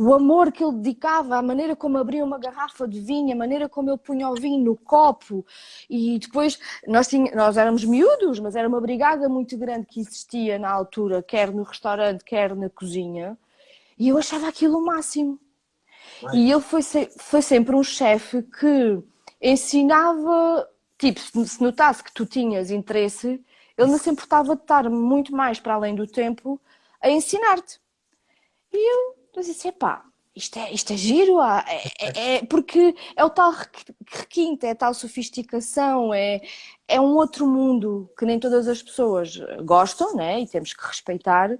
o amor que ele dedicava, a maneira como abria uma garrafa de vinho, a maneira como ele punha o vinho no copo. E depois nós, tínhamos, nós éramos miúdos, mas era uma brigada muito grande que existia na altura, quer no restaurante, quer na cozinha. E eu achava aquilo o máximo. E ele foi, foi sempre um chefe que ensinava, tipo, se notasse que tu tinhas interesse, ele não se importava de estar muito mais para além do tempo a ensinar-te. E eu mas disse, epá, isto é, isto é giro, é, é, é, porque é o tal requinte, é tal sofisticação, é, é um outro mundo que nem todas as pessoas gostam, né? E temos que respeitar,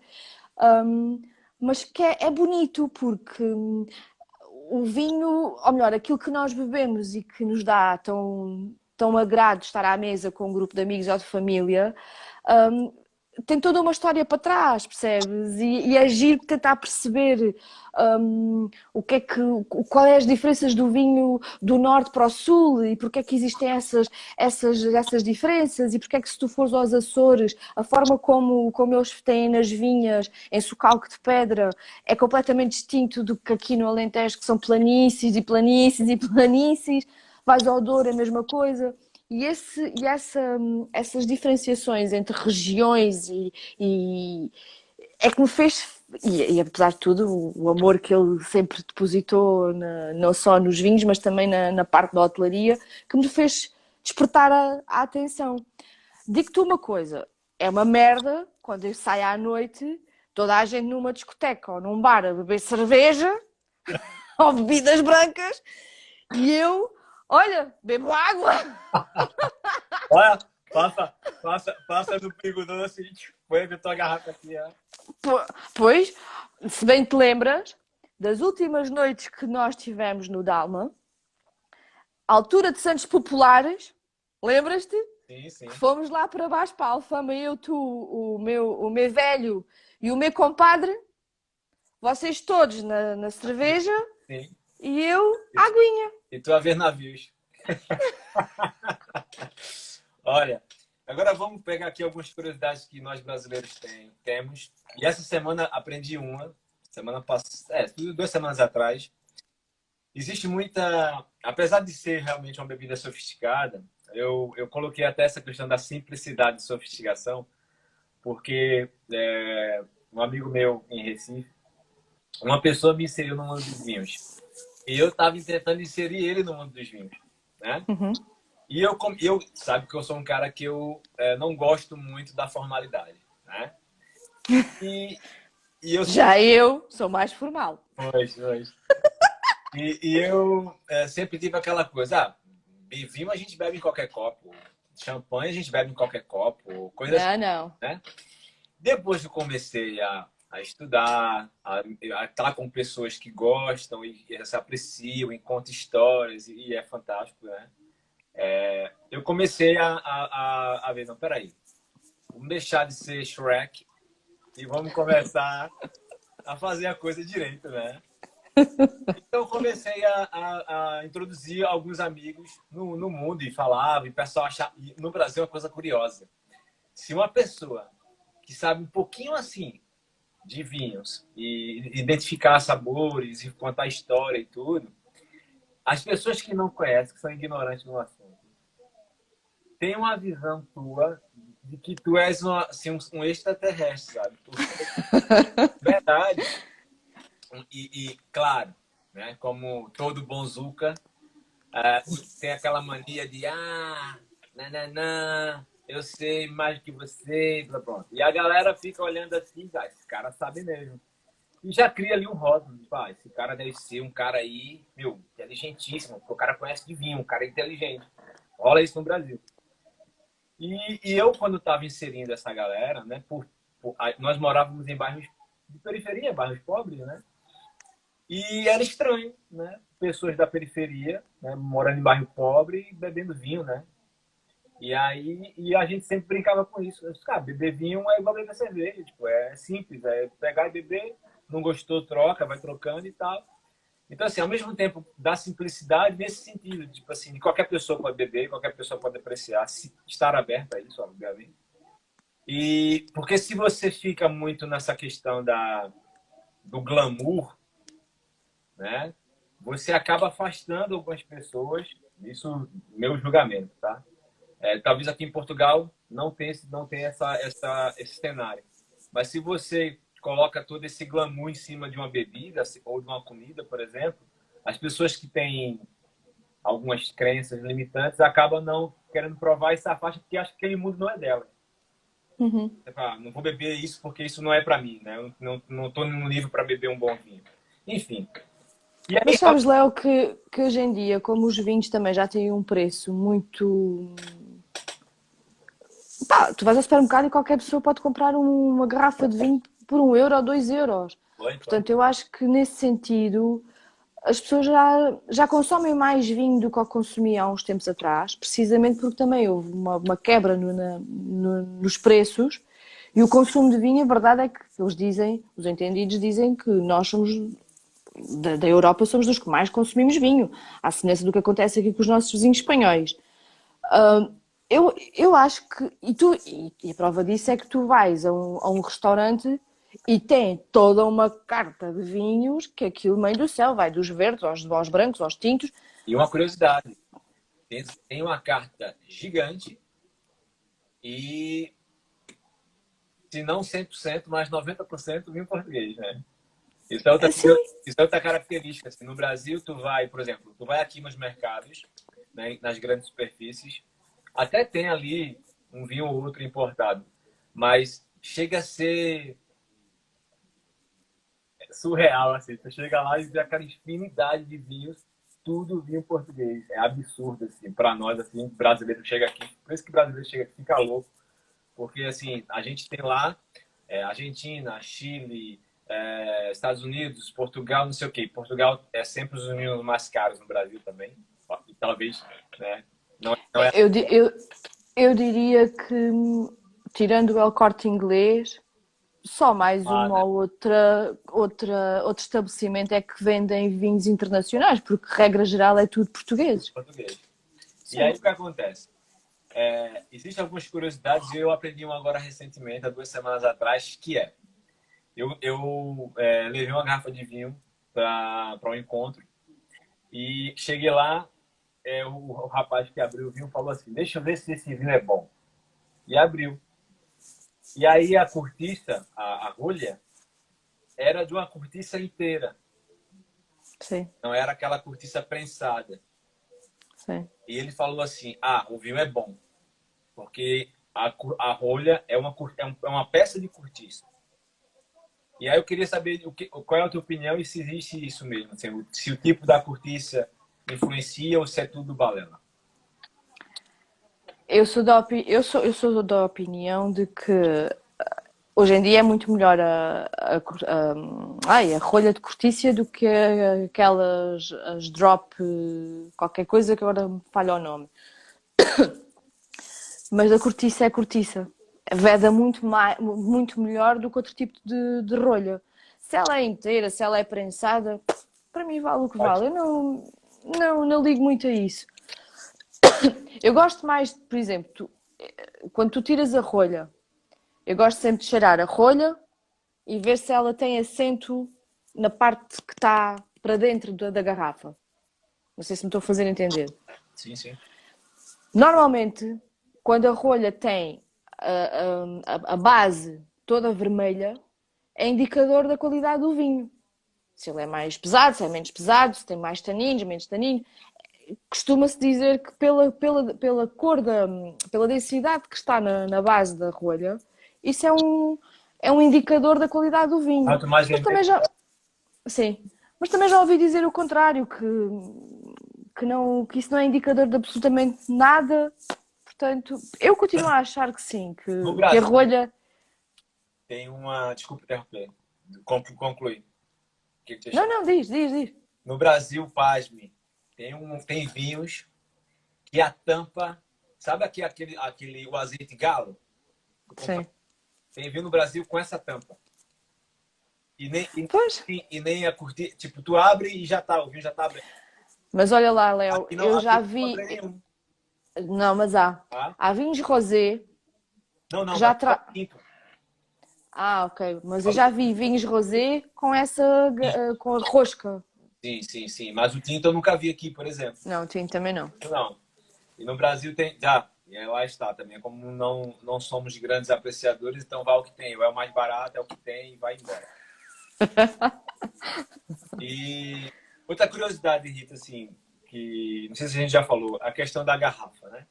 um, mas que é, é bonito porque o vinho, ou melhor, aquilo que nós bebemos e que nos dá tão, tão agrado estar à mesa com um grupo de amigos ou de família, um, tem toda uma história para trás, percebes? E, e agir, tentar perceber um, o que é que, qual é as diferenças do vinho do norte para o sul e porque é que existem essas, essas, essas diferenças e porque é que se tu fores aos Açores, a forma como, como eles têm nas vinhas em socalco de pedra é completamente distinto do que aqui no Alentejo, que são planícies e planícies e planícies. Vais ao Douro, é a mesma coisa. E, esse, e essa, essas diferenciações entre regiões e, e é que me fez, e, e, apesar de tudo, o, o, amor que ele sempre depositou, na, não só nos vinhos, mas também na, na parte da hotelaria, que me fez despertar a, a atenção. Digo-te uma coisa, é uma merda quando eu saio à noite, toda a gente numa discoteca ou num bar a beber cerveja ou bebidas brancas e eu Olha, bebo água. Passa, passa, passa no Pingo Doce e põe a tua garrafa aqui. Ó. Pois, se bem te lembras, das últimas noites que nós tivemos no Dalma, altura de Santos Populares, lembras-te? Sim, sim. Fomos lá para baixo para a Alfama, eu, tu, o meu, o meu velho e o meu compadre, vocês todos na, na cerveja sim. e eu, aguinha. E tu a ver navios. Olha, agora vamos pegar aqui algumas curiosidades que nós brasileiros tem, temos. E essa semana aprendi uma, semana passada, é, duas semanas atrás. Existe muita, apesar de ser realmente uma bebida sofisticada, eu, eu coloquei até essa questão da simplicidade e sofisticação, porque é, um amigo meu em Recife, uma pessoa me inseriu no mundo dos vinhos. E eu estava tentando inserir ele no mundo dos vinhos, né? Uhum. E eu, eu, sabe que eu sou um cara que eu é, não gosto muito da formalidade, né? E, e eu Já eu sou mais formal. Pois, pois. e, e eu é, sempre tive aquela coisa, ah, vinho a gente bebe em qualquer copo, champanhe a gente bebe em qualquer copo, coisa não, assim, não. né? Depois que eu comecei a, a estudar, a, a estar com pessoas que gostam e, e se apreciam e contam histórias, e, e é fantástico, né? É, eu comecei a, a, a, a ver, não, peraí, vamos deixar de ser Shrek e vamos começar a fazer a coisa direito, né? Então comecei a, a, a, introduzir alguns amigos no, no mundo e falava, e o pessoal achava. No Brasil é uma coisa curiosa. Se uma pessoa que sabe um pouquinho assim de vinhos e identificar sabores e contar história e tudo, as pessoas que não conhecem, que são ignorantes no assunto, têm uma visão tua de que tu és uma, assim, um, extraterrestre, sabe? Verdade. E, e, claro, né, como todo bom Zuka, uh, tem aquela mania de ah, nananã, eu sei mais que você, pronto. E a galera fica olhando assim, ah, esse cara sabe mesmo. E já cria ali um rótulo, tipo, ah, esse cara deve ser um cara aí, meu, inteligentíssimo, porque o cara conhece de vinho, um cara inteligente. Rola isso no Brasil. E, e eu, quando estava inserindo essa galera, né, por, por, nós morávamos em bairros de periferia, bairros pobres, né? E era estranho, né? Pessoas da periferia, né, morando em bairro pobre bebendo vinho, né? E aí e a gente sempre brincava com isso. Eu disse, cara, beber vinho é igual beber cerveja. Tipo, é simples, é pegar e beber, não gostou, troca, vai trocando e tal. Então, assim, ao mesmo tempo da simplicidade nesse sentido, tipo assim, qualquer pessoa pode beber, qualquer pessoa pode apreciar, estar aberto a isso, obviamente. E porque se você fica muito nessa questão da do glamour, né? Você acaba afastando algumas pessoas, isso meu julgamento, tá? É, talvez aqui em Portugal não tenha, não tenha essa, essa, esse cenário. Mas se você coloca todo esse glamour em cima de uma bebida ou de uma comida, por exemplo, as pessoas que têm algumas crenças limitantes acabam não querendo provar essa faixa porque acham que aquele mundo não é dela. Uhum. Fala, não vou beber isso porque isso não é para mim, né? Eu não não estou no nível para beber um bom vinho. Enfim. Aí, Mas sabes, Léo, que, que hoje em dia, como os vinhos também já têm um preço muito Pá, tu vais ao supermercado e qualquer pessoa pode comprar uma garrafa de vinho por um euro ou dois euros. Portanto, eu acho que nesse sentido as pessoas já, já consomem mais vinho do que consumiam há uns tempos atrás, precisamente porque também houve uma, uma quebra no, na, no, nos preços e o consumo de vinho, a verdade é que eles dizem, os entendidos dizem que nós somos da, da Europa somos dos que mais consumimos vinho, à semelhança do que acontece aqui com os nossos vizinhos espanhóis. Uh, eu, eu acho que, e, tu, e, e, a prova disso é que tu vais a um, a um restaurante e tem toda uma carta de vinhos que aquilo meio do céu, vai dos verdes aos, aos brancos, aos tintos. E uma curiosidade, tem, uma carta gigante e se não 100%, mas 90% vinho português, né? Isso é outra, isso é outra característica. Assim, no Brasil, tu vai, por exemplo, tu vai aqui nos mercados, né, nas grandes superfícies, até tem ali um vinho ou outro importado, mas chega a ser surreal, assim. Você chega lá e vê aquela infinidade de vinhos, tudo vinho português. É absurdo, assim, para nós, assim, brasileiro chega aqui, por isso que brasileiro chega aqui fica louco, porque, assim, a gente tem lá é, Argentina, Chile, é, Estados Unidos, Portugal, não sei o quê. Portugal é sempre os vinhos mais caros no Brasil também, e talvez, né, não, não é... eu, eu, eu diria que, tirando o El Corte Inglês, só mais ah, uma ou outra, outra, outro estabelecimento é que vendem vinhos internacionais, porque regra geral é tudo português. Português. E aí o que acontece? É, existem algumas curiosidades e eu aprendi uma agora recentemente, há duas semanas atrás, que é eu, eu é, levei uma garrafa de vinho para um encontro e cheguei lá, é, o, o, rapaz que abriu o vinho falou assim: Deixa eu ver se esse vinho é bom. E abriu. E aí a cortiça, a, a rolha, era de uma cortiça inteira. Sim. Não era aquela cortiça prensada. Sim. E ele falou assim: Ah, o vinho é bom. Porque a, a rolha é uma, é, é uma peça de cortiça. E aí eu queria saber o que, qual é a tua opinião e se existe isso mesmo. Assim, se o tipo da cortiça influencia ou se é tudo balela? Eu sou da, eu sou, eu sou da opinião de que hoje em dia é muito melhor a, a, a, ai, a rolha de cortícia do que aquelas as drop qualquer coisa que agora me falha o nome. Mas a cortiça é cortiça. Veda muito, mais, muito melhor do que outro tipo de, de rolha. Se ela é inteira, se ela é prensada, para mim vale o que vale. Eu não, não, não ligo muito a isso. Eu gosto mais, por exemplo, tu, quando tu tiras a rolha, eu gosto sempre de cheirar a rolha e ver se ela tem assento na parte que está para dentro da, da garrafa. Não sei se me estou a fazer entender. Sim, sim. Normalmente, quando a rolha tem a, a, a base toda vermelha, é indicador da qualidade do vinho. Se ele é mais pesado, se é menos pesado, se tem mais taninos, menos taninos. Costuma-se dizer que pela, pela, pela cor, da, pela densidade que está na, na base da rolha, isso é um, é um indicador da qualidade do vinho. Mais Mas também já... Sim, mas também já ouvi dizer o contrário, que, que, não, que isso não é indicador de absolutamente nada. Portanto, eu continuo a achar que sim, que, que a rolha. Tem uma. Desculpa interromper. Conclui. Que não, não, diz, diz, diz. No Brasil, pasme, tem, um, tem vinhos que a tampa. Sabe aqui, aquele, aquele o azeite galo? Sim. Tem vinho no Brasil com essa tampa. E nem, e, e, e nem a curtir. Tipo, tu abre e já tá, o vinho já tá aberto. Mas olha lá, Léo, eu já vi. Não, mas há. Ah? Há vinhos rosé. Não, não, já tra... Ah, ok. Mas eu já vi vinhos rosé com essa uh, com a rosca. Sim, sim, sim. Mas o tinto eu nunca vi aqui, por exemplo. Não, o tinto também não. Não. E no Brasil tem. Já. E aí lá está também. Como não, não somos grandes apreciadores, então vai o que tem. Ou é o mais barato, é o que tem e vai embora. e outra curiosidade, Rita, assim, que não sei se a gente já falou, a questão da garrafa, né?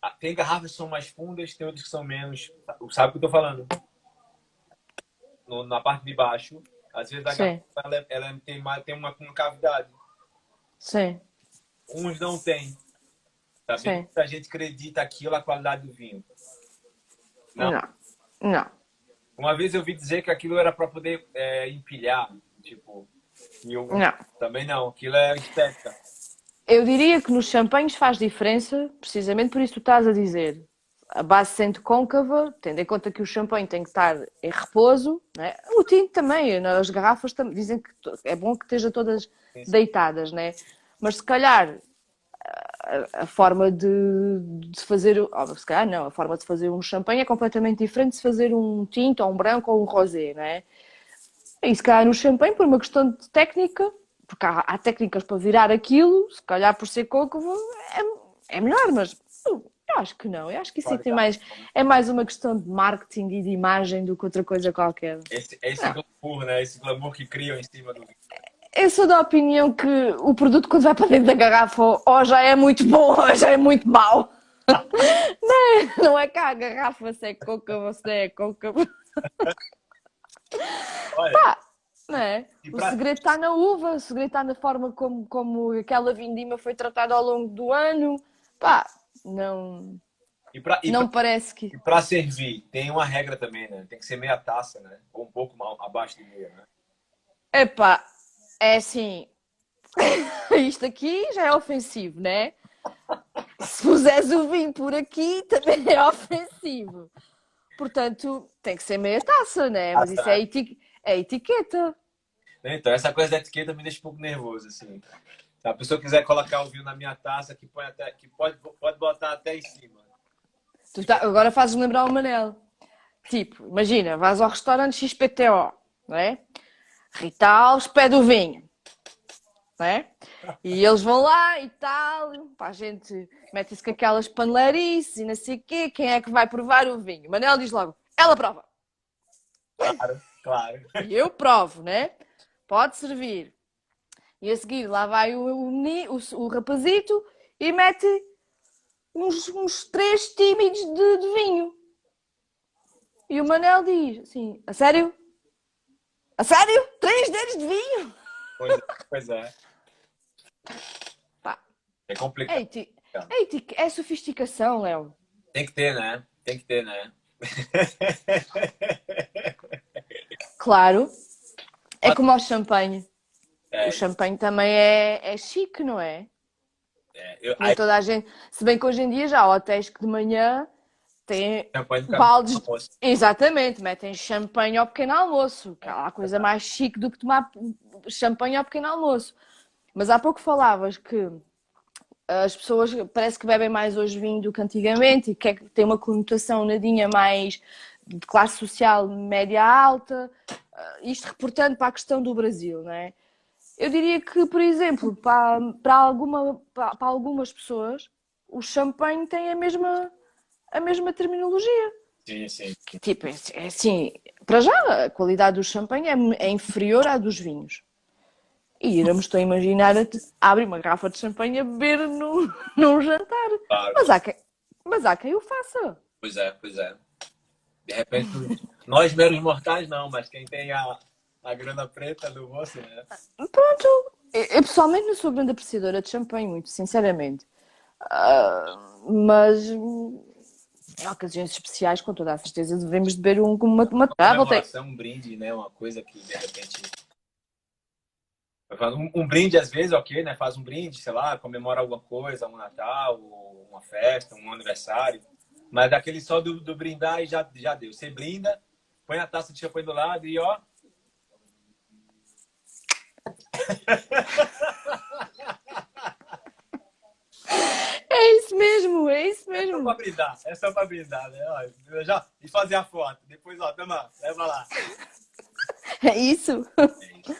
Ah, tem garrafas que são mais fundas, tem outras que são menos. Sabe o que eu tô falando? No, na parte de baixo, às vezes a Sim. garrafa ela, ela, tem, uma, tem uma, uma cavidade. Sim. Uns não tem. Sabe? Muita gente acredita aquilo a qualidade do vinho. Não. Não. não. Uma vez eu vi dizer que aquilo era para poder é, empilhar. Tipo, eu, não. Também não, aquilo é estética. Eu diria que nos champanhes faz diferença, precisamente por isso que tu estás a dizer. A base sente côncava, tendo em conta que o champanhe tem que estar em repouso, né? o tinto também, as garrafas também, dizem que é bom que estejam todas deitadas, né? mas se calhar a, a forma de, de fazer, oh, se calhar não, a forma de fazer um champanhe é completamente diferente de fazer um tinto ou um branco ou um rosé, não é? E se calhar no champanhe, por uma questão de técnica, porque há, há técnicas para virar aquilo, se calhar por ser coco é, é melhor, mas eu acho que não. Eu acho que isso tem mais, é mais uma questão de marketing e de imagem do que outra coisa qualquer. Esse, esse glamour, né? Esse glamour que criam em cima do. Eu sou da opinião que o produto, quando vai para dentro da garrafa, ou já é muito bom ou já é muito mau. não, é, não é cá a garrafa se é coca se é coca. Olha, Pá, não é? O segredo está na uva, o segredo está na forma como, como aquela vindima foi tratada ao longo do ano. Pá, não. E pra, e não pra, parece que. E para servir, tem uma regra também, né? Tem que ser meia taça, né? Ou um pouco mal, abaixo de meia, né? Epá, é assim. Isto aqui já é ofensivo, né? Se puseres o vinho por aqui, também é ofensivo. Portanto, tem que ser meia taça, né? Mas ah, isso é, eti é etiqueta. Então, essa coisa da etiqueta me deixa um pouco nervoso, assim. Se a pessoa quiser colocar o vinho na minha taça, que, põe até, que pode, pode botar até em cima. Tá, agora fazes lembrar o Manel. Tipo, imagina, vais ao restaurante XPTO, não é? Rita Alves pede o vinho, não é? E eles vão lá e tal, para a gente mete-se com aquelas panelarices e não sei o quê, quem é que vai provar o vinho? Manel diz logo, ela prova. Claro, claro. E eu provo, né? Pode servir. E a seguir lá vai o, o, o, o rapazito e mete uns, uns três tímidos de, de vinho. E o Manel diz assim, a sério? A sério? Três dedos de vinho? Pois é. Pois é. Pá. É complicado. É, é sofisticação, Léo. Tem que ter, né? Tem que ter, né? Claro. É como o champanhe. É. O champanhe também é, é chique, não é? é eu, toda a gente. Se bem que hoje em dia já há hotéis que de manhã têm baldes. Exatamente, metem champanhe ao pequeno almoço. Que há coisa mais chique do que tomar champanhe ao pequeno almoço. Mas há pouco falavas que as pessoas parece que bebem mais hoje vinho do que antigamente e que, é que tem uma conotação nadinha mais de classe social média alta, ah, isto reportando para a questão do Brasil, não é? Eu diria que, por exemplo, para, para, alguma, para, para algumas pessoas, o champanhe tem a mesma, a mesma terminologia. Sim, sim. Tipo, é, é assim, para já, a qualidade do champanhe é, é inferior à dos vinhos. E me estou a imaginar abrir uma garrafa de champanhe a beber no, num jantar. Claro. Mas, há quem, mas há quem o faça. Pois é, pois é. De repente, nós meros mortais não, mas quem tem a, a grana preta do bolso, né? Pronto. Eu, pessoalmente não sou grande apreciadora de champanhe, muito sinceramente. Uh, mas em ocasiões especiais, com toda a certeza, devemos beber um, uma, uma travel. Uma um brinde, né? Uma coisa que de repente um, um, brinde, às vezes, ok, né? Faz um brinde, sei lá, comemora alguma coisa, um Natal, uma festa, um aniversário. Mas daquele só do, do brindar e já, já deu. Você brinda, põe a taça de champanhe do lado e ó. É isso mesmo, é isso mesmo. É só pra brindar, é só pra brindar, né? Ó, já, e fazer a foto. Depois, ó, toma, leva lá. É isso? É.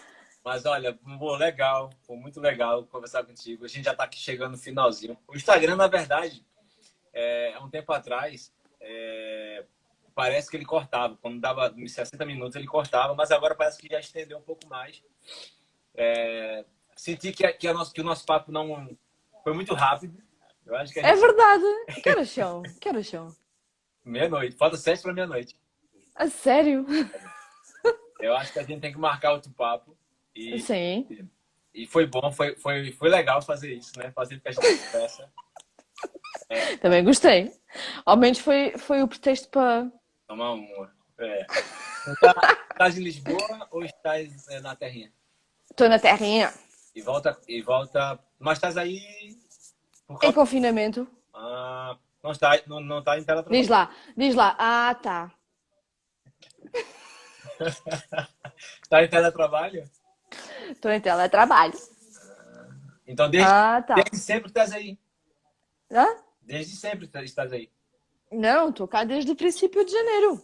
Mas olha, foi legal, foi muito legal conversar contigo. A gente já está aqui chegando no finalzinho. O Instagram, na verdade, é, há um tempo atrás, é, parece que ele cortava. Quando dava 60 minutos, ele cortava, mas agora parece que já estendeu um pouco mais. É, senti que, que, nosso, que o nosso papo não foi muito rápido. É gente... É verdade. Que horas são? Que horas são? Meia-noite. Falta sete para meia-noite. A sério? Eu acho que a gente tem que marcar outro papo. E, Sim. E, e foi bom, foi, foi, foi legal fazer isso, né? Fazer festa de conversa. É. Também gostei. Ao menos foi, foi o pretexto para. Tomar uma. É. Tá, estás em Lisboa ou estás é, na Terrinha? Estou na Terrinha. E volta, e volta. Mas estás aí. Causa... Em confinamento. Ah, não está, não, não está em teletrabalho. Diz lá, diz lá. Ah, tá. está em teletrabalho? Estou em teletrabalho. Então, desde, ah, tá. desde sempre estás aí? Hã? Desde sempre estás aí? Não, estou cá desde o princípio de janeiro.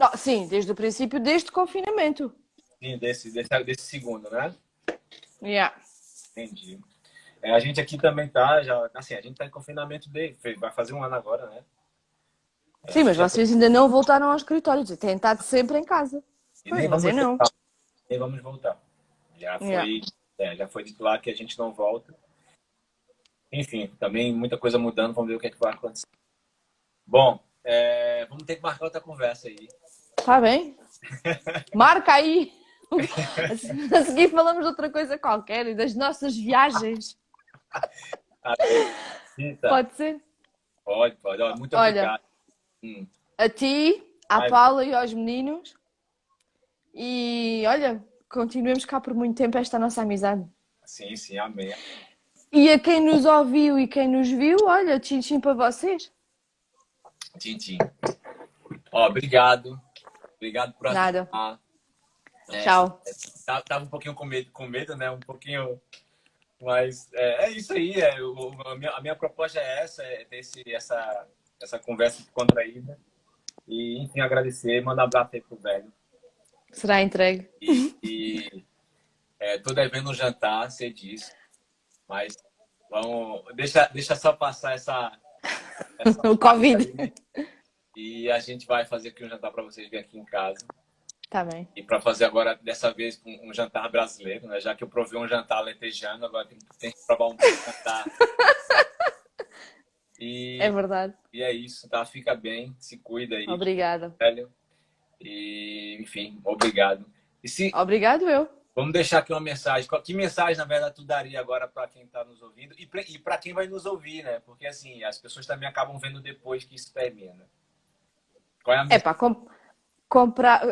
Não, sim, desde o princípio, desde o confinamento. Sim, desse, desse, desse segundo, né? Yeah. Entendi. É, a gente aqui também tá, já, assim, a gente tá em confinamento de, vai fazer um ano agora, né? É, sim, mas vocês ainda não voltaram ao escritório, têm estado sempre em casa. E pois, nem vamos não. Voltar. Nem vamos voltar. Já foi, yeah. é, já foi dito lá que a gente não volta. Enfim, também muita coisa mudando, vamos ver o que, é que vai acontecer. Bom, é, vamos ter que marcar outra conversa aí. Tá bem. Marca aí. A seguir falamos de outra coisa qualquer e das nossas viagens. Pode ser? Pode, pode. Muito Olha, obrigado. Hum. A ti, à Ai, Paula e aos meninos. E olha, continuemos cá por muito tempo esta nossa amizade. Sim, sim, amém. E a quem nos ouviu e quem nos viu, olha, tchim-tchim para vocês. Tchim-tchim. Ó, obrigado. Obrigado por Nada. É, Tchau. Tava um pouquinho com medo, com medo, né? Um pouquinho. Mas é, é isso aí. É, o, a, minha, a minha proposta é essa, é ter esse, essa, essa conversa contraída. E, enfim, agradecer, mandar um abraço aí pro velho. Será entregue. E, e é, tô devendo um jantar, sei disso. Mas vamos, deixa, deixa só passar essa. essa o Covid. e a gente vai fazer aqui um jantar para vocês verem aqui em casa. Tá bem. E para fazer agora, dessa vez, um, um, jantar brasileiro, né? Já que eu provei um jantar letejano, agora tem, tem que provar um jantar. E, é verdade. E é isso, tá? Fica bem, se cuida aí. Obrigada. Velho. E, enfim, obrigado. E se... Obrigado eu. Vamos deixar aqui uma mensagem. Que mensagem, na verdade, tu daria agora para quem está nos ouvindo e para quem vai nos ouvir, né? Porque, assim, as pessoas também acabam vendo depois que isso termina. Qual é a É pá, com, comprar.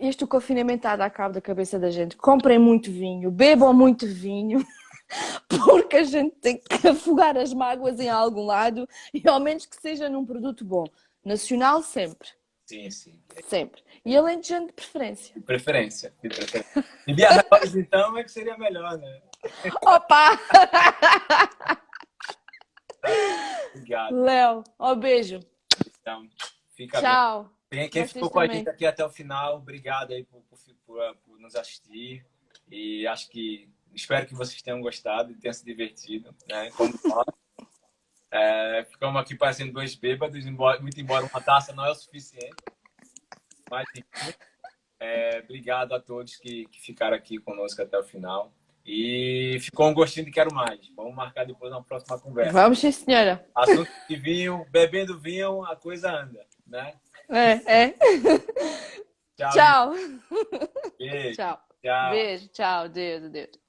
Este confinamento está a dar cabo da cabeça da gente. Comprem muito vinho, bebam muito vinho, porque a gente tem que afogar as mágoas em algum lado e ao menos que seja num produto bom. Nacional sempre. Sim, sim. Sempre. E alentejante de preferência. De preferência. De preferência. E Biarritz, então, é que seria melhor, né? Opa! Obrigado. Léo, ó beijo. Então, fica bem. Quem, quem ficou com a gente aqui até o final, obrigado aí por, por, por- por nos assistir. E acho que espero que vocês tenham gostado e tenham se divertido, né? Como. É, ficamos aqui parecendo dois bêbados, embora, muito embora uma taça não é o suficiente. Mas é, obrigado a todos que, que ficaram aqui conosco até o final. E ficou um gostinho de quero mais. Vamos marcar depois uma próxima conversa. Vamos, senhora. Assunto de vinho, bebendo vinho, a coisa anda, né? É, é. Tchau. Tchau. Beijo. Tchau. Tchau. Beijo. Tchau. Deus, Deus.